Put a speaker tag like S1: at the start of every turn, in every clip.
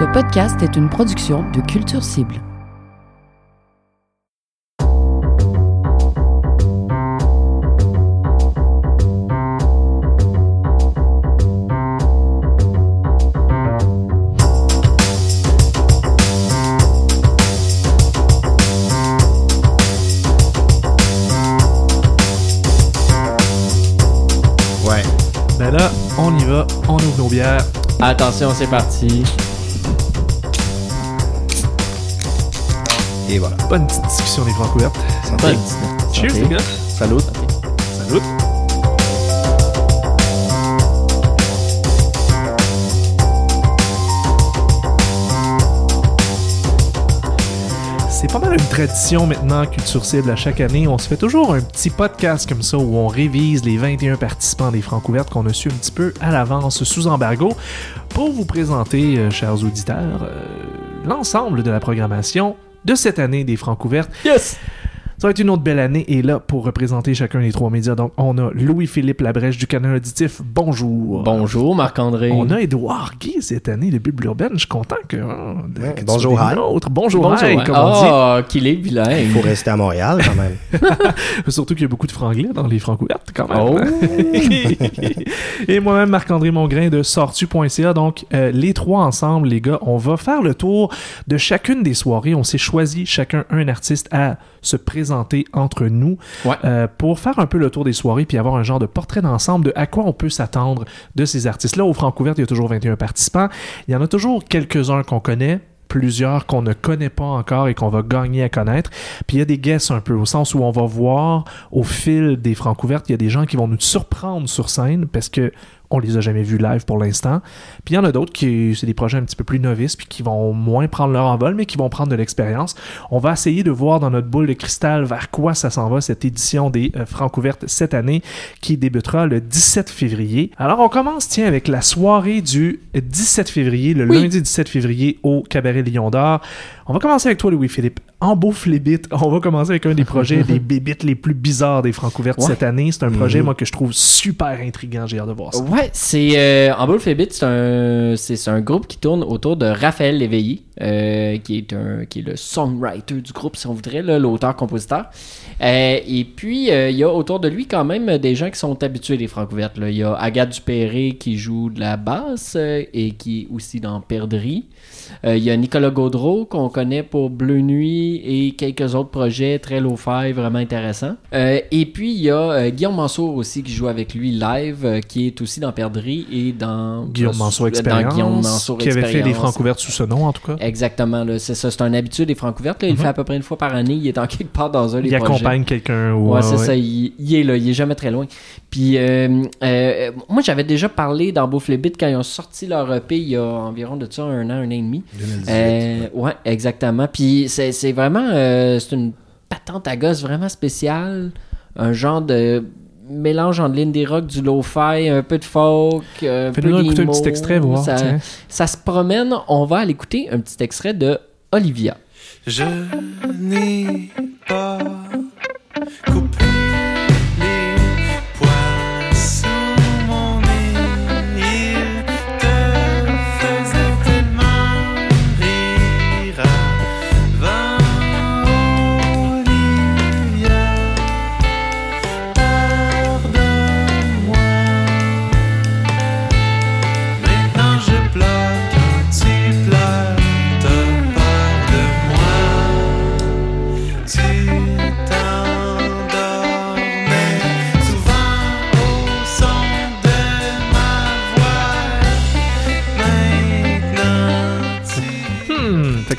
S1: Ce podcast est une production de Culture Cible.
S2: Ouais.
S3: Ben là, on y va, on ouvre nos bières.
S4: Attention, c'est parti.
S2: Et voilà.
S3: Bonne petite discussion des francs ouvertes.
S2: Santé.
S4: Bonne.
S3: Cheers
S4: Santé.
S3: les gars.
S2: Salut.
S3: Salut. C'est pas mal une tradition maintenant, Culture Cible, à chaque année. On se fait toujours un petit podcast comme ça où on révise les 21 participants des Francs ouvertes qu'on a su un petit peu à l'avance sous embargo pour vous présenter, euh, chers auditeurs, euh, l'ensemble de la programmation de cette année des Francs ouvertes.
S4: Yes!
S3: Ça va être une autre belle année et là, pour représenter chacun des trois médias, donc on a Louis-Philippe Labrèche du Canal Auditif. Bonjour.
S4: Bonjour, Marc-André.
S3: On a Édouard Guy cette année de Bible Urbaine. Je suis content que, hein,
S2: Ouais,
S3: que
S2: bonjour, Hi.
S3: nôtres. Bonjour,
S4: Bonjour.
S3: Hi, comme on dit?
S4: Qu'il est bilingue.
S2: Il faut rester à Montréal quand même.
S3: Surtout qu'il y a beaucoup de franglais dans les francs quand même.
S4: Oh.
S3: et moi-même, Marc-André Mongrain de sortu.ca. Donc, euh, les trois ensemble, les gars, on va faire le tour de chacune des soirées. On s'est choisi chacun un artiste à se présenter entre nous
S4: Ouais.
S3: euh, pour faire un peu le tour des soirées puis avoir un genre de portrait d'ensemble de à quoi on peut s'attendre de ces artistes-là. Au Francouverte, il y a toujours 21 participants. Il y en a toujours quelques-uns qu'on connaît plusieurs qu'on ne connaît pas encore et qu'on va gagner à connaître. Puis il y a des guests un peu, au sens où on va voir au fil des Francouvertes, il y a des gens qui vont nous surprendre sur scène parce que on les a jamais vus live pour l'instant. Puis il y en a d'autres qui, c'est des projets un petit peu plus novices, puis qui vont moins prendre leur envol, mais qui vont prendre de l'expérience. On va essayer de voir dans notre boule de cristal vers quoi ça s'en va, cette édition des euh, Francouvertes cette année, qui débutera le 17 février. Alors on commence, tiens, avec la soirée du 17 février, le
S4: Oui.
S3: lundi 17 février au Cabaret Lion d'Or. On va commencer avec toi, Louis-Philippe. En les bits. On va commencer avec un des projets, des bébites les plus bizarres des Francouvertes
S4: Ouais.
S3: cette année. C'est un projet,
S2: Mhm.
S3: moi, que je trouve super intriguant. J'ai hâte de voir ça.
S4: Ouais, c'est euh, en c'est un c'est un groupe qui tourne autour de Raphaël Léveillé, euh, qui est un qui est le songwriter du groupe si on voudrait l'auteur-compositeur. Euh, et puis euh, il y a autour de lui quand même des gens qui sont habitués des Francouvertes là. Il y a Agathe Dupéré qui joue de la basse et qui est aussi dans Perdrix. Euh, Il y a Nicolas Gaudreau qu'on connaît pour Bleu Nuit et quelques autres projets très low-fi vraiment intéressants. Euh, et puis il y a euh, Guillaume Mansour aussi qui joue avec lui live, qui est aussi dans Perdrix et dans
S3: Guillaume Mansour Expérience,
S4: Guillaume Mansour
S3: qui avait fait les. Francouvertes sous ce nom, en tout cas.
S4: Exactement, c'est ça, c'est un habitué des Francouvertes. là. Il le
S3: Mhm.
S4: fait à peu près une fois par année. Il est en quelque part dans un des
S3: Il accompagne quelqu'un. ou-
S4: Ouais, c'est ça, il, est là, il est jamais très loin. Puis, moi, j'avais déjà parlé dans Bits quand ils ont sorti leur EP il y a environ de ça un an, un an et demi.
S2: 2018.
S4: Euh, ouais, exactement. Puis, c'est c'est vraiment, euh, c'est une patente à gosse vraiment spéciale. Un genre de mélange entre l'indie rock, du lo-fi, un peu de folk, un peu
S3: Fais-nous donc écouter un petit extrait, voir.
S4: Ça, ça se promène. On va aller écouter un petit extrait de Olivia.
S5: Je n'ai pas coupé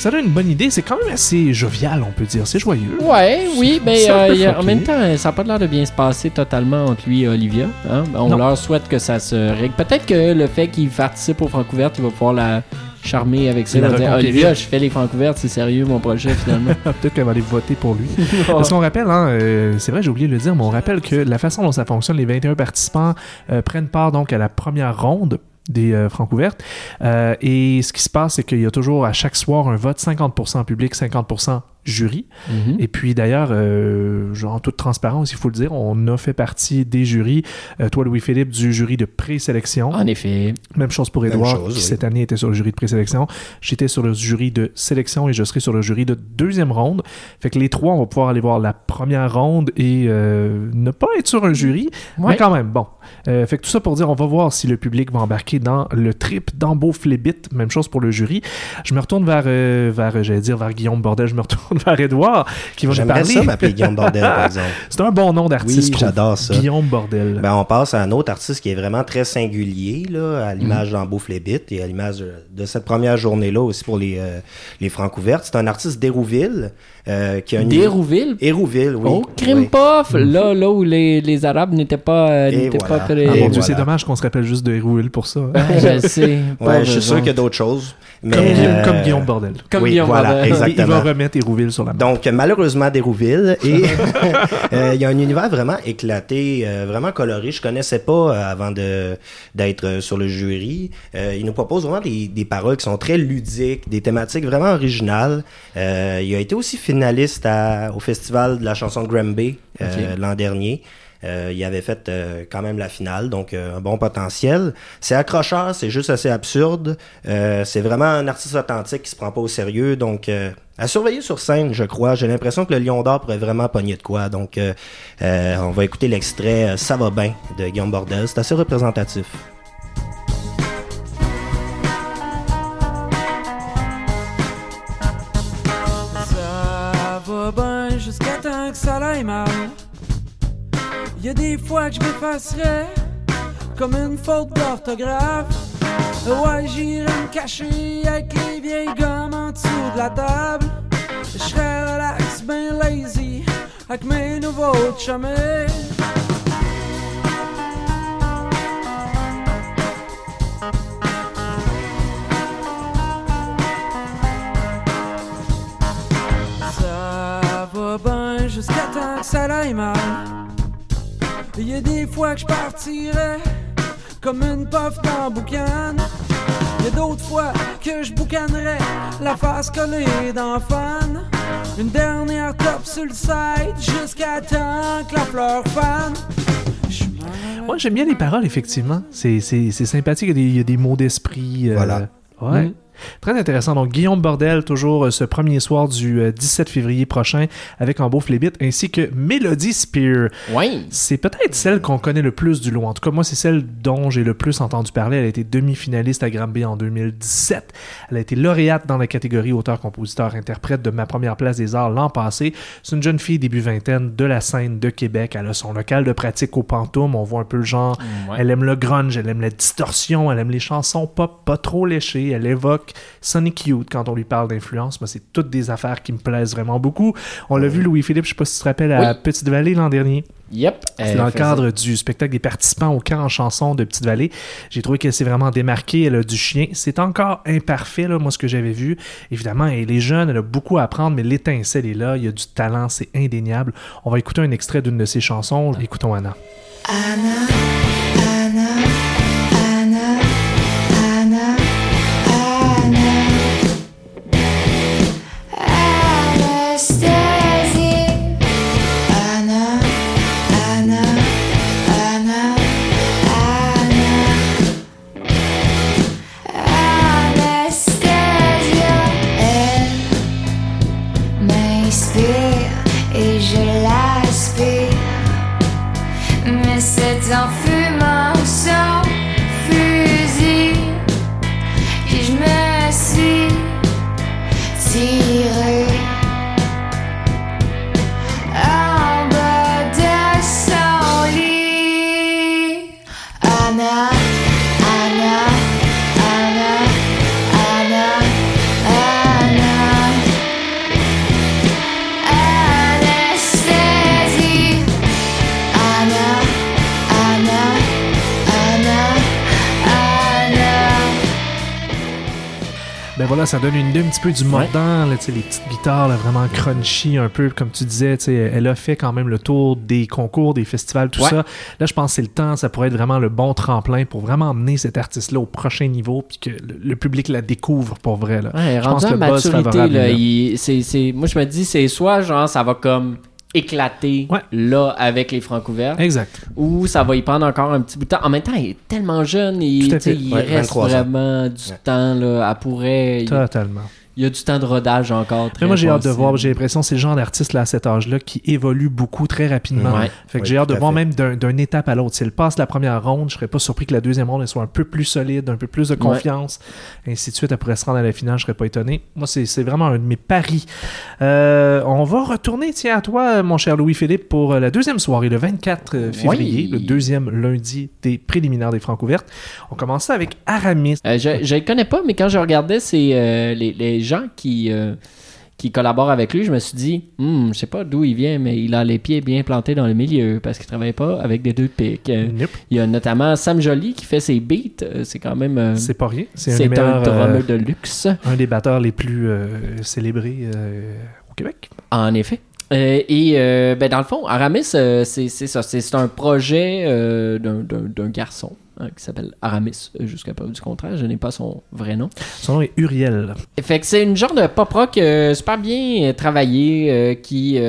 S3: que ça donne une bonne idée. C'est quand même assez jovial, on peut dire. C'est joyeux.
S4: Ouais, oui, mais euh, en même temps, ça n'a pas l'air de bien se passer totalement entre lui et Olivia. hein. On
S3: Non.
S4: leur souhaite que ça se règle. Peut-être que le fait qu'il participe aux Francouvertes, il va pouvoir la charmer avec ça. Dire. Olivia, je fais les Francouvertes, c'est sérieux mon projet finalement.
S3: Peut-être qu'elle va aller voter pour lui. Parce qu'on rappelle, hein, euh, c'est vrai, j'ai oublié de le dire, mais on rappelle que la façon dont ça fonctionne, les 21 participants euh, prennent part donc à la première ronde des euh, Francouvertes. Euh, et ce qui se passe, c'est qu'il y a toujours à chaque soir un vote 50% public, 50% jury.
S4: Mhm.
S3: Et puis d'ailleurs, euh, genre, en toute transparence, il faut le dire, on a fait partie des jurys. Euh, toi, Louis-Philippe, du jury de présélection.
S4: En effet.
S3: Même chose pour
S2: chose,
S3: qui
S2: oui.
S3: cette année était sur le jury de présélection. J'étais sur le jury de sélection et je serai sur le jury de deuxième ronde. Fait que les trois, on va pouvoir aller voir la première ronde et euh, ne pas être sur un jury.
S4: Ouais.
S3: Mais quand même, bon. Euh, fait que tout ça pour dire, on va voir si le public va embarquer dans le trip d'Ambeau Flébit. Même chose pour le jury. Je me retourne vers, euh, vers j'allais dire, vers Guillaume Bordel. Je me retourne vers Edouard, qui va nous
S2: J'aimerais
S3: parler.
S2: ça m'appeler Guillaume Bordel, par exemple.
S3: C'est un bon nom d'artiste.
S2: Oui, j'adore ça.
S3: Guillaume Bordel.
S2: Ben, on passe à un autre artiste qui est vraiment très singulier, là, à l'image
S3: Mm.
S2: d'Ambeau Flébit et à l'image de, de cette première journée-là aussi pour les, euh, les francs ouvertes. C'est un artiste d'Hérouville euh, qui a une...
S4: Dérouville.
S2: Hérouville, oui.
S4: Oh, crime
S2: Oui.
S4: puff! Là, là où les, les Arabes n'étaient pas, euh,
S2: Et
S4: n'étaient
S2: voilà.
S4: pas très...
S3: Ah, mon Dieu, c'est
S2: voilà.
S3: dommage qu'on se rappelle juste de Hérouille pour ça. hein.
S4: Je sais.
S2: Ouais, je suis sûr qu'il y a d'autres choses. Mais,
S3: Comme, Guillaume- comme Guillaume Bordel.
S4: Comme
S2: oui,
S4: Guillaume
S2: voilà,
S4: Bordel.
S3: Il- va remettre Hérouville sur la map.
S2: Donc, malheureusement, d'Hérouville. Et euh, il y a un univers vraiment éclaté, euh, vraiment coloré. Je connaissais pas euh, avant de d'être sur le jury. Il nous propose vraiment des, des paroles qui sont très ludiques, des thématiques vraiment originales. Il a été aussi finaliste à- au festival de la chanson de
S4: Ok.
S2: l'an dernier. Euh, il avait fait euh, quand même la finale, donc euh, un bon potentiel. C'est accrocheur, c'est juste assez absurde. C'est vraiment un artiste authentique qui se prend pas au sérieux, donc à surveiller sur scène, je crois. J'ai l'impression que le Lion d'Or pourrait vraiment pogner de quoi. Donc, on va écouter l'extrait Ça va bien de Guillaume Bordel. C'est assez représentatif.
S6: Ça va bien jusqu'à temps que ça aille. Y a des fois que je m'effacerais comme une faute d'orthographe. Ouais, j'irais me cacher avec les vieilles gommes en dessous de la table. Je serais relax, ben lazy avec mes nouveaux chumés. Ça va bien jusqu'à temps que ça aille mal. Il y a des fois que je partirais comme une puff dans boucan. Il y a d'autres fois que je boucanerais la face collée dans fan. Une dernière top sur le site jusqu'à temps que la fleur fan.
S3: Moi, j'aime bien les paroles, effectivement. C'est, sympathique. Il y a des, il y a des mots d'esprit. euh,
S2: Voilà.
S3: Ouais.
S4: Mm.
S3: Très intéressant. Donc, Guillaume Bordel, toujours euh, ce premier soir du euh, 17 février prochain avec En Beau Flébit, ainsi que Melody Spear.
S4: Oui.
S3: C'est peut-être celle qu'on connaît le plus du lot. En tout cas, moi, c'est celle dont j'ai le plus entendu parler. Elle a été demi-finaliste à Granby en 2017. Elle a été lauréate dans la catégorie auteur-compositeur-interprète de ma première place des arts l'an passé. C'est une jeune fille début vingtaine de la scène de Québec. Elle a son local de pratique au Pantoum. On voit un peu le genre.
S4: Ouais.
S3: Elle aime le grunge, elle aime la distorsion, elle aime les chansons pop pas trop léchées. Elle évoque Sonic Youth quand on lui parle d'influence. Moi, c'est toutes des affaires qui me plaisent vraiment beaucoup. On l'a vu, Louis-Philippe, je sais pas si tu te rappelles, à
S4: Oui.
S3: Petite-Vallée l'an dernier.
S4: Yep.
S3: C'est dans le cadre du spectacle des participants au camp en chanson de Petite-Vallée. J'ai trouvé qu'elle s'est vraiment démarquée. Elle a du chien. C'est encore imparfait, là, moi, ce que j'avais vu. Évidemment, elle est jeune, elle a beaucoup à apprendre, mais l'étincelle est là. Il y a du talent, c'est indéniable. On va écouter un extrait d'une de ses chansons. Écoutons Anna.
S7: Anastasie,
S3: Voilà, ça donne une idée un petit peu du mordant, là, les petites guitares là, vraiment crunchy, un peu comme tu disais. Elle a fait quand même le tour des concours, des festivals, tout
S4: Ouais.
S3: ça. Là, je pense que c'est le temps, ça pourrait être vraiment le bon tremplin pour vraiment emmener cet artiste-là au prochain niveau, puis que le, le public la découvre pour vrai. Là.
S4: Ouais,
S3: Je pense que le buzz favorable
S4: là,
S3: là.
S4: moi je me dis, c'est soit genre ça va comme éclater
S3: Ouais.
S4: là avec les francs ouverts,
S3: Exact.
S4: ou ça va y prendre encore un petit bout de temps. En même temps, il est tellement jeune, il, il
S2: Ouais,
S4: reste
S2: 23 ans.
S4: vraiment du
S2: Ouais.
S4: temps là, à pourrait. Il,
S3: Totalement.
S4: Il y a du temps de rodage encore. Très
S3: Mais moi, j'ai hâte de voir. J'ai l'impression que c'est le genre d'artiste là, à cet âge-là qui évolue beaucoup très rapidement.
S4: Ouais.
S3: Fait que j'ai hâte de voir
S2: fait.
S3: même d'un- d'une étape à l'autre. Si elle passe la première ronde, je serais pas surpris que la deuxième ronde elle soit un peu plus solide, un peu plus de confiance, ainsi de suite. Elle pourrait se rendre à la finale, je serais pas étonné. Moi, c'est c'est vraiment un de mes paris. Euh, on va retourner, tiens, à toi, mon cher Louis-Philippe, pour euh, la deuxième soirée, le 24 février,
S4: Oui.
S3: le deuxième lundi des préliminaires des Francs ouvertes. On commence ça avec Aramis.
S4: Euh, je je le connais pas, mais quand je regardais c'est euh, les, les gens qui, euh, qui collaborent avec lui, je me suis dit, Hmm, je sais pas d'où il vient, mais il a les pieds bien plantés dans le milieu parce qu'il travaille pas avec des deux pics. Euh,
S3: Nope.
S4: il y a notamment Sam Joly qui fait ses beats. euh, C'est quand même. euh,
S3: C'est pas rien. C'est un, meilleurs,
S4: drummer de luxe,
S3: un des batteurs les plus célébrés au Québec.
S4: en effet. Euh, et euh, ben, dans le fond, Aramis, euh, c'est c'est ça. C'est un projet d'un garçon hein, qui s'appelle Aramis, euh, jusqu'à preuve du contraire. Je n'ai pas son vrai nom.
S3: Son nom est Uriel.
S4: Fait que c'est une genre de pop rock euh, super bien euh, travaillé euh, qui,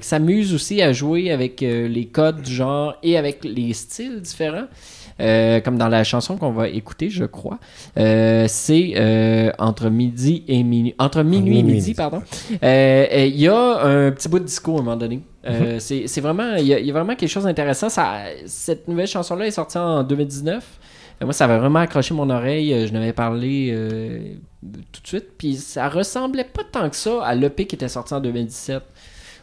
S4: qui s'amuse aussi à jouer avec les codes du genre et avec les styles différents. Euh, comme dans la chanson qu'on va écouter, je crois. Euh, c'est euh, entre midi et minuit. Entre minuit et midi,
S2: midi.
S4: pardon. Il y a un petit bout de disco à un moment donné. Euh, c'est c'est vraiment, il y, a- il y a vraiment quelque chose d'intéressant. Cette nouvelle chanson-là est sortie en 2019. Euh, Moi, ça avait vraiment accroché mon oreille. Je n'avais parlé tout de suite. Puis ça ressemblait pas tant que ça à l'EP qui était sorti en 2017.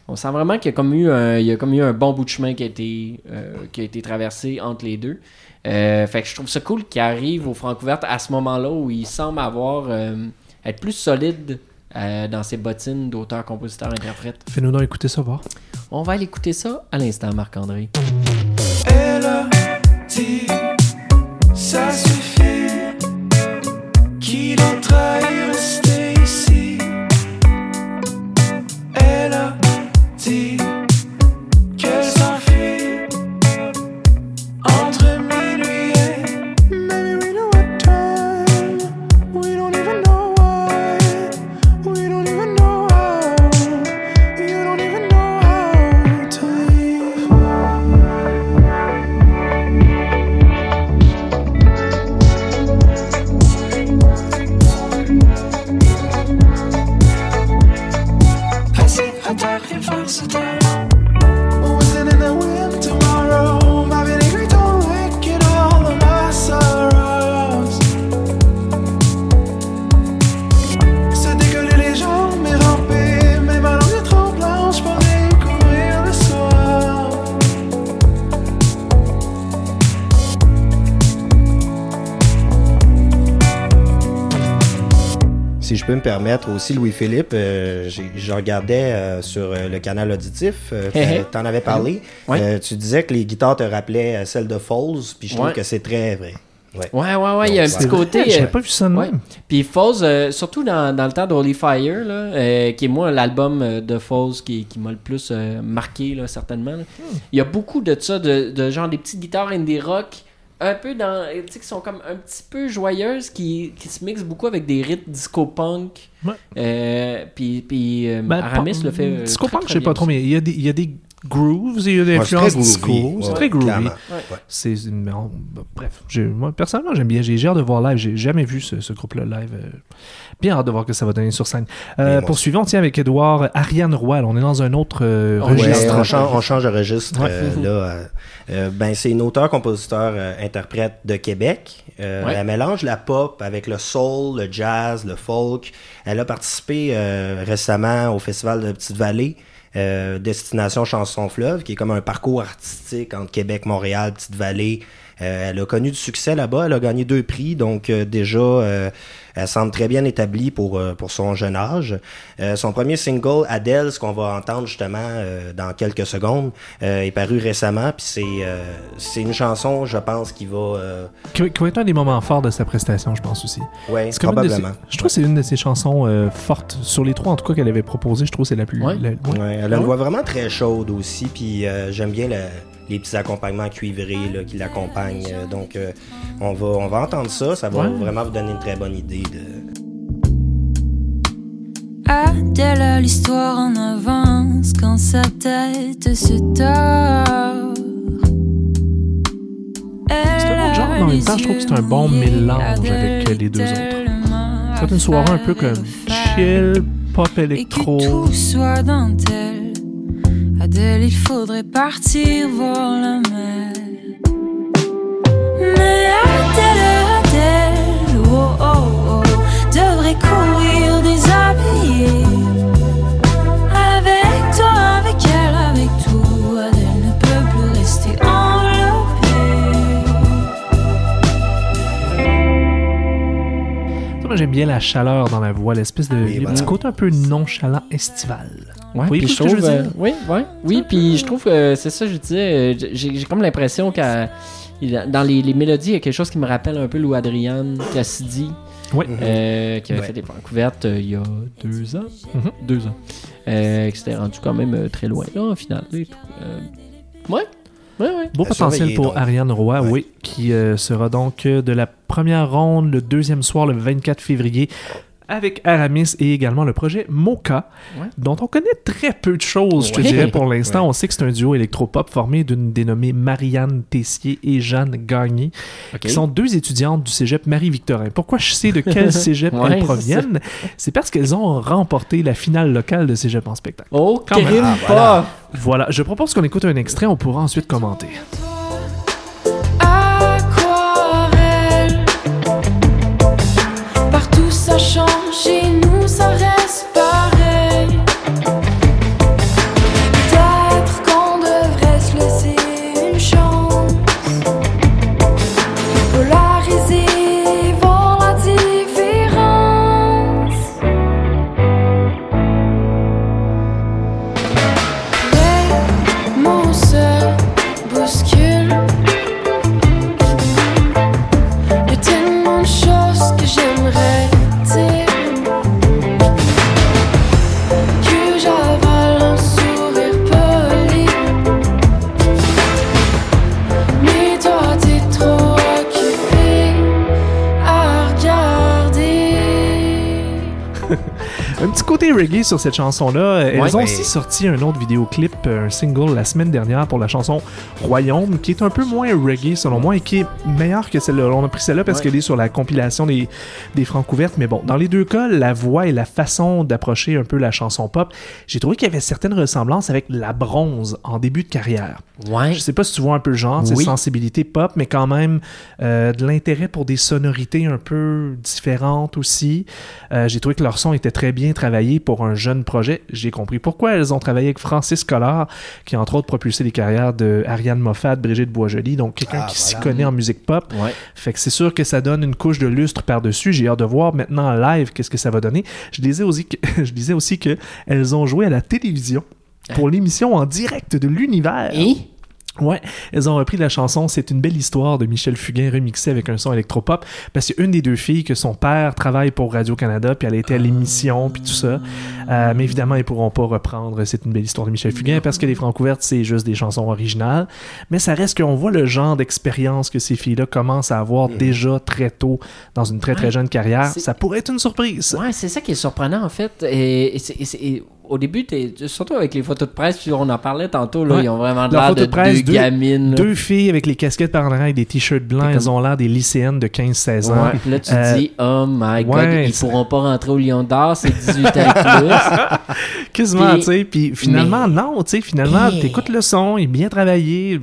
S4: On sent vraiment qu'il y a comme eu un, il y a comme eu un bon bout de chemin qui a été, euh, qui a été traversé entre les deux. Euh, fait que je trouve ça cool qu'il arrive au Francouverte à ce moment-là où il semble avoir euh, être plus solide euh, dans ses bottines d'auteur, compositeur, interprète.
S3: Fais-nous donc écouter ça, voir.
S4: On va aller écouter ça à l'instant, Marc-André.
S5: Elle a dit ça suffit qu'il en
S2: permettre aussi, Louis-Philippe, euh, je regardais euh, sur euh, le canal auditif, euh,
S4: hé.
S2: t'en avais parlé.
S4: Ouais.
S2: Euh, tu disais que les guitares te rappelaient euh, celles de Falls, puis je trouve
S4: Ouais.
S2: que c'est très vrai. Ouais.
S4: Ouais, ouais, ouais, il y a un petit côté.
S3: J'avais pas vu ça de
S4: ouais.
S3: même.
S4: Puis Falls, euh, surtout dans, dans le temps d'Holy Fire, là, euh, qui est moi l'album de Falls qui, qui m'a le plus euh, marqué, là, certainement. là. Il y a beaucoup de ça, de, de genre des petites guitares indie rock, un peu dans. Tu sais, qui sont comme un petit peu joyeuses, qui, qui se mixent beaucoup avec des rythmes disco-punk.
S3: Ouais.
S4: Euh, puis puis euh,
S3: Ben,
S4: Aramis le fait. euh,
S3: Disco
S4: très,
S3: punk,
S4: très
S3: je sais pas trop, mais il y a des, il y a des grooves, il y a des
S2: Ouais, c'est
S3: influences
S2: très
S3: disco.
S2: groovy.
S3: C'est
S2: Ouais,
S3: très groovy.
S4: Ouais.
S3: C'est mais on- bref, j'ai- moi personnellement j'aime bien. J'ai j'ai hâte de voir live. J'ai jamais vu ce, ce groupe-là live. euh, bien hâte de voir que ça va donner sur scène. Euh, poursuivons, tiens avec Edouard Ariane Roy. là, on est dans un autre euh,
S4: Ouais,
S2: Ouais,
S3: registre.
S2: on, change, on change de registre.
S3: Ouais.
S2: euh, là, ben, c'est une auteur, compositeur, euh, interprète de Québec. Euh,
S4: Ouais.
S2: Elle mélange la pop avec le soul, le jazz, le folk. Elle a participé euh, récemment au festival de Petite-Vallée. euh, Destination Chanson Fleuve, qui est comme un parcours artistique entre Québec, Montréal, Petite-Vallée, Euh, elle a connu du succès là-bas. Elle a gagné deux prix, donc euh, déjà, euh, elle semble très bien établie pour, euh, pour son jeune âge. Euh, son premier single, Adele, ce qu'on va entendre justement euh, dans quelques secondes, euh, est paru récemment. Puis c'est euh, c'est une chanson, je pense, qui va... euh,
S3: Qui, qui va être un des moments forts de sa prestation, je pense aussi. une de ses-
S2: probablement.
S3: je trouve que c'est une de ses chansons euh, fortes. Sur les trois, en tout cas, qu'elle avait proposées, je trouve que c'est la plus.
S4: Ouais.
S3: la- ouais.
S2: Ouais, elle a une voix vraiment très chaude aussi, puis euh, j'aime bien le- les petits accompagnements cuivrés là, qui l'accompagnent. euh, donc, euh, on, va, on va entendre ça, ça va
S3: Ouais.
S2: vraiment vous donner une très bonne idée de...
S8: Adèle l'histoire en avance quand sa tête se tord?
S3: C'est un autre genre, mais en même temps, je trouve que c'est un bon mélange avec les deux autres. C'est une soirée un peu comme chill, pop
S8: Et que
S3: électro.
S8: tout soit dentelle. Adèle, il faudrait partir voir la mer. Mais Adèle, Adèle, oh oh oh, devrait courir déshabillée. Avec toi, avec elle, avec tout, Adèle ne peut plus rester enveloppée.
S3: Moi, j'aime bien la chaleur dans la voix, l'espèce de.
S2: Oui,
S3: il y a un
S2: voilà.
S3: petit côté un peu nonchalant estival.
S4: Ouais,
S3: Vous voyez
S4: puis je
S3: que
S4: trouve, euh, oui, ouais, oui, puis je trouve que c'est ça, je disais, euh, j'ai j'ai comme l'impression a- dans les, les mélodies, il y a quelque chose qui me rappelle un peu Lou Adrian Cassidy, euh, qui avait
S2: Ouais.
S4: fait des couvertes il y a deux ans,
S3: Mhm.
S4: deux ans, euh, qui s'était rendu quand même euh, très loin là, en finale et tout. Euh, ouais, ouais, ouais.
S3: Beau potentiel pour
S2: donc.
S3: Ariane Roy,
S2: Ouais.
S3: oui, qui euh, sera donc euh, de la première ronde le deuxième soir, le 24 février, avec Aramis et également le projet Mocha,
S4: Ouais.
S3: dont on connaît très peu de choses, je te dirais, pour l'instant.
S2: Ouais.
S3: On sait que c'est un duo électropop formé d'une dénommée Marianne Tessier et Jeanne Gagné, qui sont deux étudiantes du cégep Marie-Victorin. Pourquoi je sais de quel cégep elles proviennent? C'est parce qu'elles ont remporté la finale locale de cégep en spectacle.
S4: Oh,
S3: Quand même.
S2: Ah. Voilà,
S3: je propose qu'on écoute un extrait, on pourra ensuite commenter.
S8: Ça change, chez nous ça reste
S3: côté reggae sur cette chanson-là. Elles
S4: Ouais.
S3: ont aussi sorti un autre vidéoclip, un single la semaine dernière pour la chanson Royaume, qui est un peu moins reggae selon moi et qui est meilleur que celle-là. On a pris celle-là parce
S4: Ouais.
S3: qu'elle est sur la compilation des, des Francouvertes. Mais bon, dans les deux cas, la voix et la façon d'approcher un peu la chanson pop, j'ai trouvé qu'il y avait certaines ressemblances avec La Bronze en début de carrière.
S4: Ouais.
S3: Je sais pas si tu vois un peu le genre, c'est
S4: Oui.
S3: sensibilité pop, mais quand même euh, de l'intérêt pour des sonorités un peu différentes aussi. Euh, J'ai trouvé que leur son était très bien travaillé pour un jeune projet. J'ai compris pourquoi elles ont travaillé avec Francis Collard, qui a entre autres propulsé les carrières de Ariane Moffat, Brigitte Boisjoli, donc quelqu'un
S2: Ah,
S3: qui s'y connaît en musique pop.
S4: Ouais.
S3: Fait que c'est sûr que ça donne une couche de lustre par-dessus. J'ai hâte de voir maintenant en live qu'est-ce que ça va donner. Je disais aussi que, je disais aussi que elles ont joué à la télévision pour l'émission en direct de l'univers.
S4: Et?
S3: Ouais, elles ont repris la chanson C'est une belle histoire de Michel Fugain remixée avec un son électropop parce qu'il y a une des deux filles que son père travaille pour Radio-Canada puis elle a été à l'émission puis tout ça. Euh, mais évidemment, ils pourront pas reprendre C'est une belle histoire de Michel Fugain parce que les Francouvertes, c'est juste des chansons originales. Mais ça reste qu'on voit le genre d'expérience que ces filles-là commencent à avoir déjà très tôt dans une très très jeune carrière. Ça pourrait être une surprise.
S4: Ouais, c'est ça qui est surprenant en fait. Et, et c'est- et et au début, surtout avec les photos de presse, on en parlait tantôt, là,
S3: Ouais.
S4: ils ont vraiment l'air de
S3: de presse,
S4: deux
S3: deux-
S4: gamines.
S3: Deux filles avec les casquettes par en arrière et des t-shirts blancs, elles
S4: comme-
S3: ont l'air des lycéennes de 15-16 ans.
S4: Ouais, puis là, tu
S3: Euh,
S4: dis, oh my god,
S3: ouais,
S4: ils pourront pas rentrer au Lion d'Or, c'est 18 ans plus.
S3: Quasiment, tu sais. Puis finalement, non, tu sais, finalement, t'écoutes le son, il est bien travaillé.
S4: Ils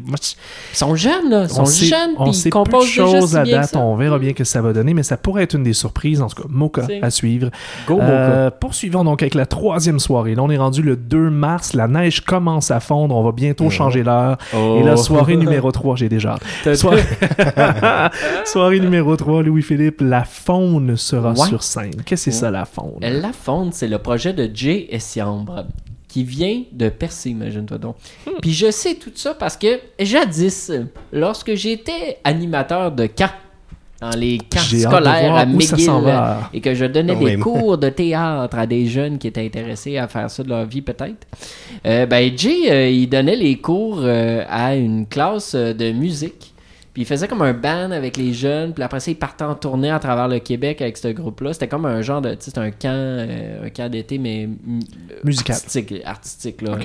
S4: sont jeunes, là. Ils sont
S3: on
S4: jeunes,
S3: on
S4: puis
S3: sait
S4: ils
S3: de
S4: composent déjà
S3: choses
S4: si
S3: à date. On verra bien que ça va donner, mais ça pourrait être une des surprises. En tout cas, Mocha à suivre.
S4: Go, Mocha.
S3: Euh, poursuivons donc avec la troisième soirée. Là, on est rendu le 2 mars. La neige commence à fondre. On va bientôt changer l'heure.
S4: Oh.
S3: Et la soirée numéro 3, j'ai déjà Soirée... numéro 3, Louis-Philippe, la faune sera
S4: Ouais.
S3: sur scène. Qu'est-ce que c'est ça, la faune?
S4: La Fonde, c'est le projet de Jay Essiambre qui vient de Percé, imagine-toi donc.
S3: Hmm.
S4: Puis je sais tout ça parce que jadis, lorsque j'étais animateur de camp, dans les
S3: de
S4: scolaires à McGill, et que je donnais
S2: Oui.
S4: des cours de théâtre à des jeunes qui étaient intéressés à faire ça de leur vie peut-être, euh, ben Jay, euh, il donnait les cours euh, à une classe de musique. Puis il faisait comme un band avec les jeunes. Puis après ça, il partait en tournée à travers le Québec avec ce groupe-là. C'était comme un genre de. Tu sais, un camp, un camp d'été, mais.
S3: Musical.
S4: Artistique, artistique là.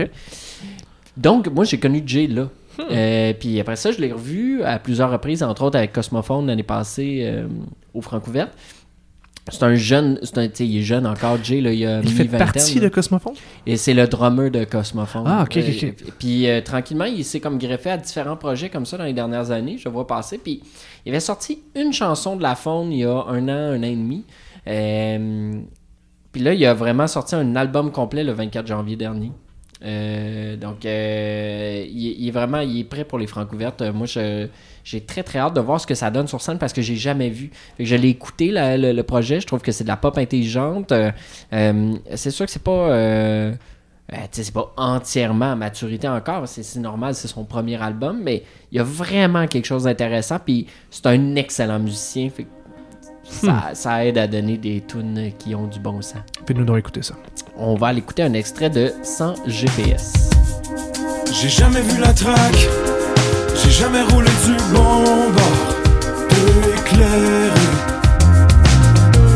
S4: Donc, moi, j'ai connu Jay là. Euh, puis après ça, je l'ai revu à plusieurs reprises, entre autres avec Cosmophone l'année passée euh, au Francouverte. C'est un jeune, c'est un, tu sais, il est jeune encore, Jay, là, il a
S3: Il fait partie
S4: là.
S3: de Cosmophone?
S4: Et c'est le drummer de Cosmophone.
S3: Ah, ok, ok, ok.
S4: Euh, puis euh, tranquillement, il s'est comme greffé à différents projets comme ça dans les dernières années. Je vois passer. Puis il avait sorti une chanson de la faune il y a un an, un an et demi. Euh, puis là, il a vraiment sorti un album complet le 24 janvier dernier. Euh, donc, euh, il, est- vraiment il est prêt pour les francs ouvertes. Euh, Moi, j'ai très très hâte de voir ce que ça donne sur scène parce que j'ai jamais vu. Je l'ai écouté le, projet. Je trouve que c'est de la pop intelligente. Euh, c'est sûr que c'est pas. c'est pas entièrement maturité encore, c'est normal, c'est son premier album, mais il y a vraiment quelque chose d'intéressant, puis c'est un excellent musicien, ça, ça aide à donner des tunes qui ont du bon sens.
S3: Fais-nous donc écouter ça.
S4: On va aller écouter un extrait de Sans GPS.
S5: J'ai jamais vu la traque, j'ai jamais roulé du bon bord, peu éclairé.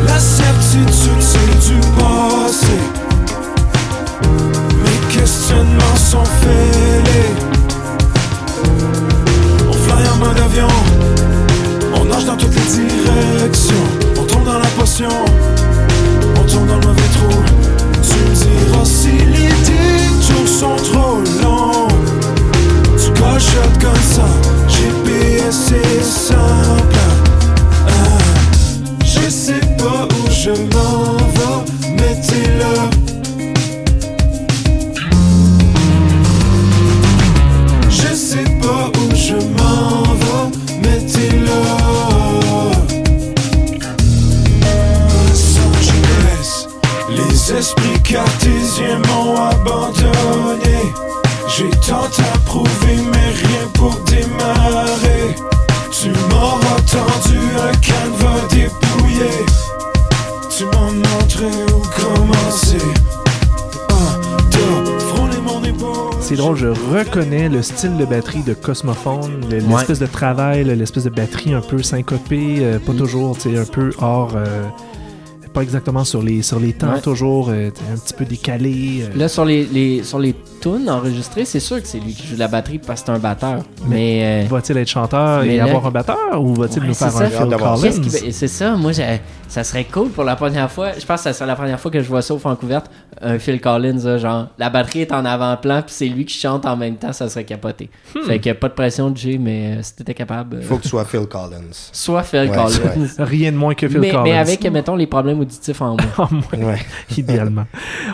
S5: La certitude c'est du passé, mes questionnements sont fêlés. On fly en mode avion, dans toutes les directions, on tombe dans la potion, on tombe dans le mauvais trou. Tu me diras si les détours sont trop longs. Tu cochotes comme ça, GPS c'est simple. Ah, je sais pas où je m'en les esprits cartésiens m'ont abandonné. J'ai tant à prouver, mais rien pour démarrer. Tu m'auras tendu un canevas dépouillé. Tu m'as montré où commencer? Un, deux, frôler mon épaule.
S3: C'est drôle, je reconnais le style de batterie de Cosmophone, le-
S4: Ouais.
S3: l'espèce de travail, l'espèce de batterie un peu syncopée, euh, pas toujours, tu sais, un peu hors, euh, pas exactement sur les, sur les temps,
S4: Ouais.
S3: toujours euh, un petit peu décalé. euh.
S4: Là, sur les, les, sur les tunes enregistrées, c'est sûr que c'est lui qui joue de la batterie parce que c'est un batteur. Mais. euh,
S3: Va-t-il être chanteur et
S4: là-
S3: avoir un batteur ou va-t-il
S4: Ouais,
S3: nous faire
S4: ça.
S3: un Phil Collins?
S4: C'est ça, moi, j'ai- ça serait cool pour la première fois. Je pense que ça serait la première fois que je vois ça au Francouverte. Un Phil Collins, là, genre, la batterie est en avant-plan, puis c'est lui qui chante en même temps, ça serait capoté.
S3: Hmm.
S4: Fait que pas de pression, Jay, mais euh, si t'étais capable. euh,
S2: Il faut que tu sois Phil Collins.
S4: Soit Phil
S2: Ouais,
S4: Collins.
S3: Rien de moins que Phil
S4: Mais,
S3: Collins.
S4: mais avec, mettons, les problèmes auditifs en moins.
S3: Moins,
S2: Ouais.
S3: idéalement.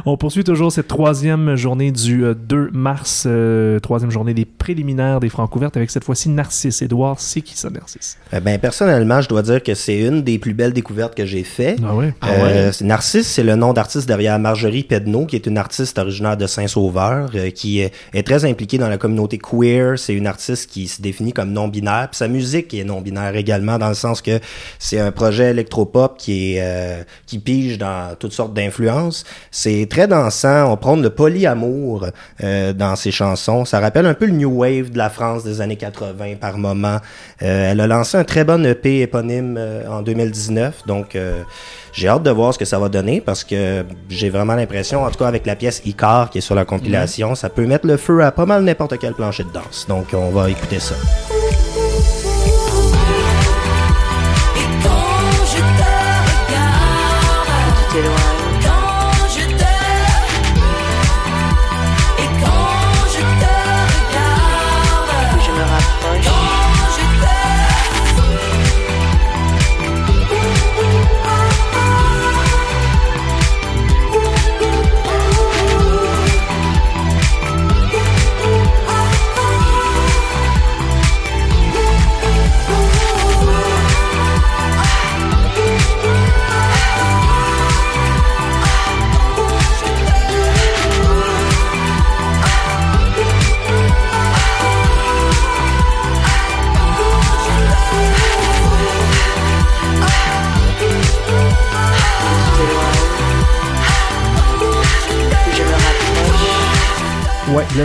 S3: On poursuit toujours cette troisième journée du euh, 2 mars, euh, troisième journée des préliminaires des Francouvertes avec cette fois-ci Narcisse. Édouard, c'est qui ça, Narcisse?
S2: Euh, ben, personnellement, je dois dire que c'est une des plus belles découvertes que j'ai fait.
S3: Ah ouais?
S2: Euh, c'est- Narcisse, c'est le nom d'artiste derrière Marjorie Pedneau, qui est une artiste originaire de Saint-Sauveur, euh, qui est, est très impliquée dans la communauté queer. C'est une artiste qui se définit comme non-binaire. Puis sa musique est non-binaire également, dans le sens que c'est un projet électropop qui est euh, qui pige dans toutes sortes d'influences. C'est très dansant. On prône le polyamour euh, dans ses chansons. Ça rappelle un peu le new wave de la France des années 80 par moment. Euh, elle a lancé un très bon EP éponyme euh, en 2019, donc euh, j'ai hâte de voir ce que ça va donner parce que j'ai vraiment l'impression, en tout cas avec la pièce Icar qui est sur la compilation, ça peut mettre le feu à pas mal n'importe quel plancher de danse. Donc on va écouter ça.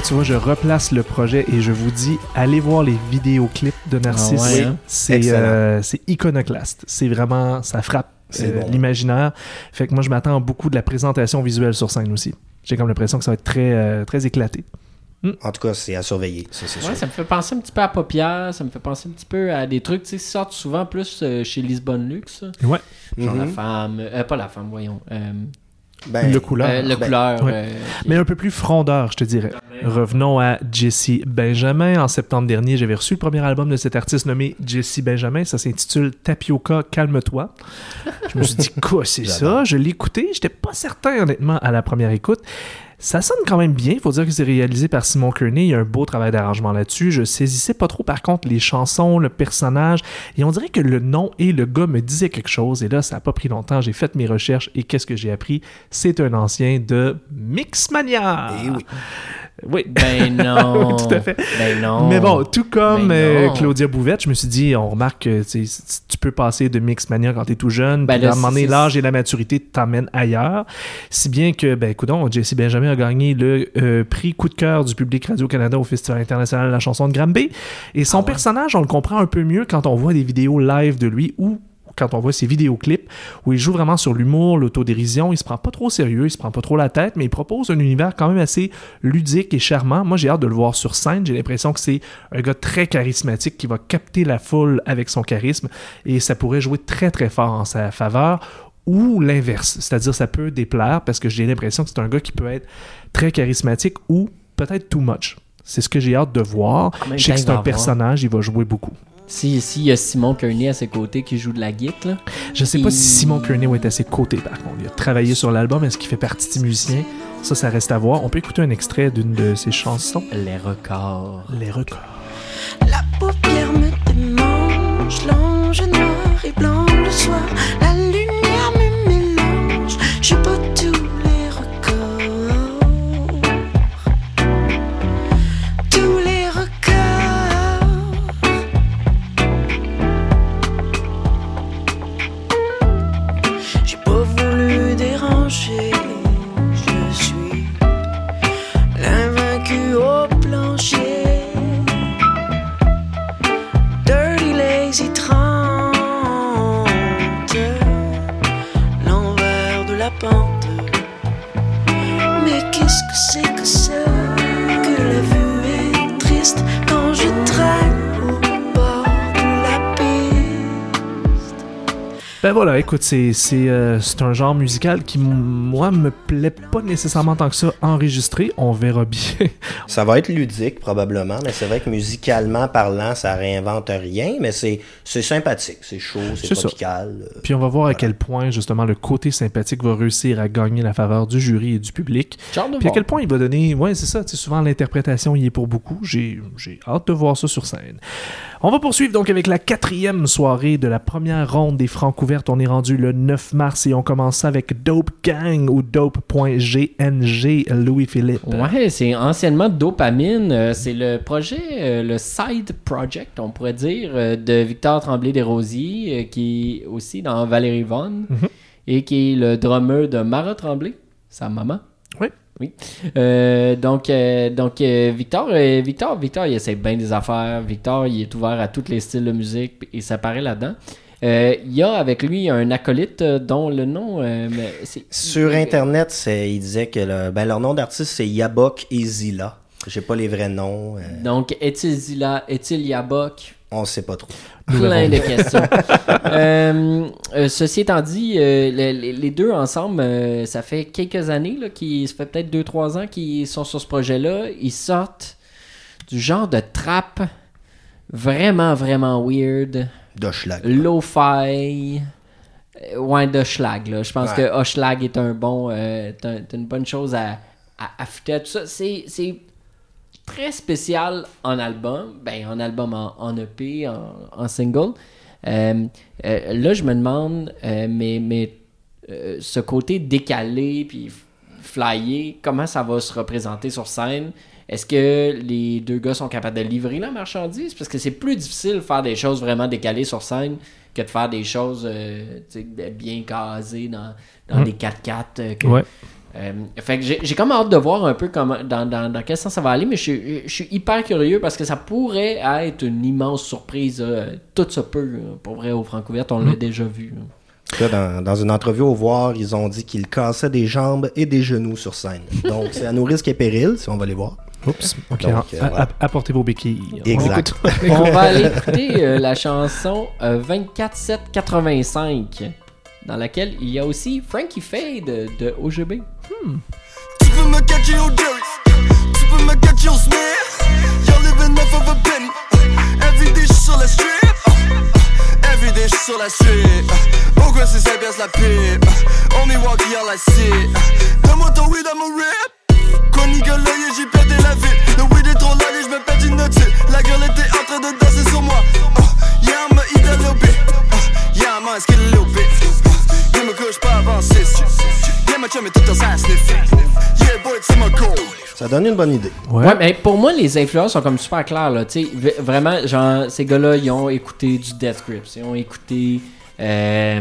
S3: Tu vois, je replace le projet et je vous dis, allez voir les vidéoclips de Narcisse.
S4: Ah ouais, hein?
S3: C'est euh, c'est iconoclaste. C'est vraiment, ça frappe euh,
S2: bon.
S3: l'imaginaire. Fait que moi, je m'attends beaucoup de la présentation visuelle sur scène aussi. J'ai comme l'impression que ça va être très, euh, très éclaté.
S2: En tout cas, c'est à surveiller, ça
S4: Ouais,
S2: sûr.
S4: ça me fait penser un petit peu à Paupière, ça me fait penser un petit peu à des trucs qui sortent souvent plus euh, chez Lisbonne Luxe.
S3: Ouais.
S4: Genre la
S2: Mhm.
S4: femme, euh, pas la femme, voyons. euh,
S2: Ben,
S3: le couleur.
S4: euh, le
S2: ben,
S4: couleur.
S3: ouais.
S4: euh,
S3: Mais un peu plus frondeur, je te dirais. Revenons à Jesse Benjamin. En septembre dernier, j'avais reçu le premier album de cet artiste nommé Jesse Benjamin. Ça s'intitule Tapioca, calme-toi. Je me suis dit, quoi, c'est ça? Je l'ai écouté. J'étais pas certain, honnêtement, à la première écoute. Ça sonne quand même bien. Faut dire que c'est réalisé par Simon Kearney. Il y a un beau travail d'arrangement là-dessus. Je saisissais pas trop, par contre, les chansons, le personnage. Et on dirait que le nom et le gars me disaient quelque chose. Et là, ça a pas pris longtemps. J'ai fait mes recherches. Et qu'est-ce que j'ai appris? C'est un ancien de Mixmania.
S2: Eh oui.
S3: Oui.
S4: Ben non.
S3: Tout à fait.
S4: Ben non.
S3: Mais bon, tout comme
S4: Mais
S3: euh. Claudia Bouvette, je me suis dit, on remarque que tu peux passer de Mixmania quand t'es tout jeune,
S4: Ben
S3: puis
S4: là,
S3: à un moment donné, l'âge et la maturité t'emmènent ailleurs. Si bien que, ben écoute, Jesse Benjamin a gagné le euh, prix coup de cœur du public Radio-Canada au Festival international de la chanson de Granby. Et son
S4: Ah ouais.
S3: personnage, on le comprend un peu mieux quand on voit des vidéos live de lui ou quand on voit ses vidéoclips où il joue vraiment sur l'humour, l'autodérision, il se prend pas trop au sérieux, il se prend pas trop la tête, mais il propose un univers quand même assez ludique et charmant. Moi, j'ai hâte de le voir sur scène. J'ai l'impression que c'est un gars très charismatique qui va capter la foule avec son charisme et ça pourrait jouer très très fort en sa faveur ou l'inverse, c'est-à-dire ça peut déplaire parce que j'ai l'impression que c'est un gars qui peut être très charismatique ou peut-être too much. C'est ce que j'ai hâte de voir. Je sais que c'est un personnage, il va jouer beaucoup.
S4: Si, si, il y a Simon Kearney à ses côtés qui joue de la guitare, là.
S3: Je sais pas si Simon Kearney est à ses côtés, par contre. Il a travaillé sur l'album. Est-ce qu'il fait partie des musiciens? Ça, ça reste à voir. On peut écouter un extrait d'une de ses chansons.
S4: Les records.
S3: Les records.
S9: La paupière me démange, l'ange noir et blanc le soir, la
S3: Ben voilà, écoute, c'est c'est, euh, c'est un genre musical qui, moi, me plaît pas nécessairement tant que ça enregistré. On verra bien.
S2: Ça va être ludique probablement, mais c'est vrai que musicalement parlant, ça réinvente rien, mais c'est c'est sympathique, c'est chaud,
S3: C'est ça.
S2: tropical. euh,
S3: Puis on va voir à quel point, justement, le côté sympathique va réussir à gagner la faveur du jury et du public.
S4: De
S3: Puis à quel point il va donner. Ouais, c'est ça. tu sais, Souvent, l'interprétation y est pour beaucoup. J'ai j'ai hâte de voir ça sur scène. On va poursuivre donc avec la quatrième soirée de la première ronde des Francs ouvertes. On est rendu le 9 mars et on commence avec Dope Gang ou Dope.gng Louis-Philippe.
S4: Ouais, c'est anciennement Dopamine. Euh, c'est le projet, euh, le side project, on pourrait dire, euh, de Victor Tremblay-Desrosiers, qui est aussi dans Valérie Vaughan
S3: Mhm.
S4: et qui est le drummer de Mara Tremblay, sa maman.
S3: Oui.
S4: Oui. Euh, donc, euh, donc euh, Victor, Victor, Victor, il essaie bien des affaires. Victor, il est ouvert à tous les styles de musique et ça paraît là-dedans. Il y a avec lui un acolyte dont le nom.
S2: Sur Internet, il disait que ben, leur nom d'artiste, c'est Yabok et Zila. J'ai pas les vrais noms, euh,
S4: Donc, est-il Zila, est-il Yabok?
S2: On sait pas trop.
S4: Plein de questions. Euh, euh, ceci étant dit, euh, le- les, les deux ensemble, euh, ça fait quelques années, là, qui, ça fait peut-être 2-3 ans qu'ils sont sur ce projet-là. Ils sortent du genre de trap vraiment, vraiment weird,
S2: Doschlag.
S4: lo-fi. euh, Ouais, de schlag, là. Je pense
S2: Ouais.
S4: que Oshlag est un bon, euh, est un- est une bonne chose à, à tout ça. C'est très spécial en album, ben en album en, en EP, en, en single. Euh, euh, là, je me demande, euh, mais, mais ce côté décalé puis flyé, comment ça va se représenter sur scène? Est-ce que les deux gars sont capables de livrer la marchandise? Parce que c'est plus difficile de faire des choses vraiment décalées sur scène que de faire des choses bien casées dans, dans
S3: Mm.
S4: des 4x4. euh, que-
S3: Ouais.
S4: Euh, fait que j'ai comme hâte de voir un peu comment, dans, dans, dans quel sens ça va aller, mais je, suis- je suis hyper curieux parce que ça pourrait être une immense surprise. là. Tout se peut, là. pour vrai, au Francouverte, on l'a déjà vu. là.
S2: Dans, dans une entrevue au Voir, ils ont dit qu'ils cassaient des jambes et des genoux sur scène. Donc, c'est à nos risques et périls, si on va les voir.
S3: Oups. OK.
S2: Donc, euh, voilà.
S3: apportez vos béquilles. On
S2: Exact.
S3: écoute.
S4: On va aller écouter euh, la chanson euh, 24785, dans laquelle il y a aussi Frankie Fade de OGB.
S10: Tu peux me catcher au Jerry's, tu peux me catcher au Smith. You're living off of a penny. Every day sur la strip. Every day sur la strip. Gros c'est 5 piastres la pipe. On est walkie à la cite. Donne-moi ton weed à mon rip. Quoi nigga l'œil j'ai pété la ville. Le weed est trop large et j'me pète une note. La girl était en train de danser sur moi. Yeah, I'ma eat a little bit. Yeah, I'ma skid a little bit. Yeah, me couche pas avant 6. Yeah, ma chum est tout le temps sans sniffer. Yeah, boy, c'est ma goal.
S2: Ça donne une bonne idée.
S3: Ouais.
S4: Ouais, mais pour moi, les influences sont comme super claires, là. Tu sais, v- vraiment, genre, ces gars-là, ils ont écouté du Death Grips, ils ont écouté euh,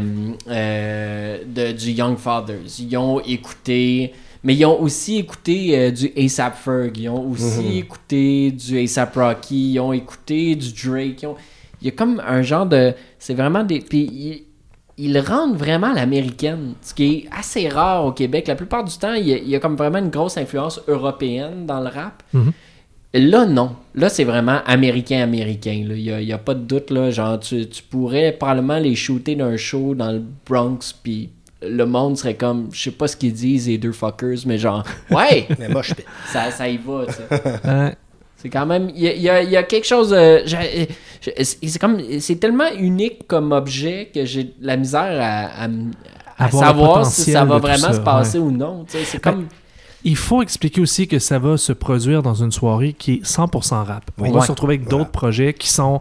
S4: euh, de- du Young Fathers, ils ont écouté. Mais ils ont aussi écouté euh, du ASAP Ferg, ils ont aussi écouté du ASAP Rocky, ils ont écouté du Drake. ils ont- Il y a comme un genre de. C'est vraiment des. Puis le rendent vraiment à l'américaine, ce qui est assez rare au Québec. La plupart du temps, il y a, il y a comme vraiment une grosse influence européenne dans le rap.
S3: Mhm.
S4: Là, non. Là, c'est vraiment américain-américain. là. Il n'y a, il y a pas de doute. Là. Genre, tu, tu pourrais probablement les shooter d'un show dans le Bronx, puis le monde serait comme, je sais pas ce qu'ils disent, les deux fuckers, mais genre, ouais,
S2: Mais moi, je
S4: ça, ça y va, tu sais. C'est quand même. Il y a, il y a- il y a quelque chose. de- c'est c'est comme. C'est tellement unique comme objet que j'ai de la misère à, savoir si ça va vraiment
S3: ça,
S4: se passer ou non. C'est
S3: Ben,
S4: comme.
S3: Il faut expliquer aussi que ça va se produire dans une soirée qui est 100% rap.
S2: Oui.
S3: On va
S2: Ouais.
S3: se retrouver avec
S2: Voilà.
S3: d'autres projets qui sont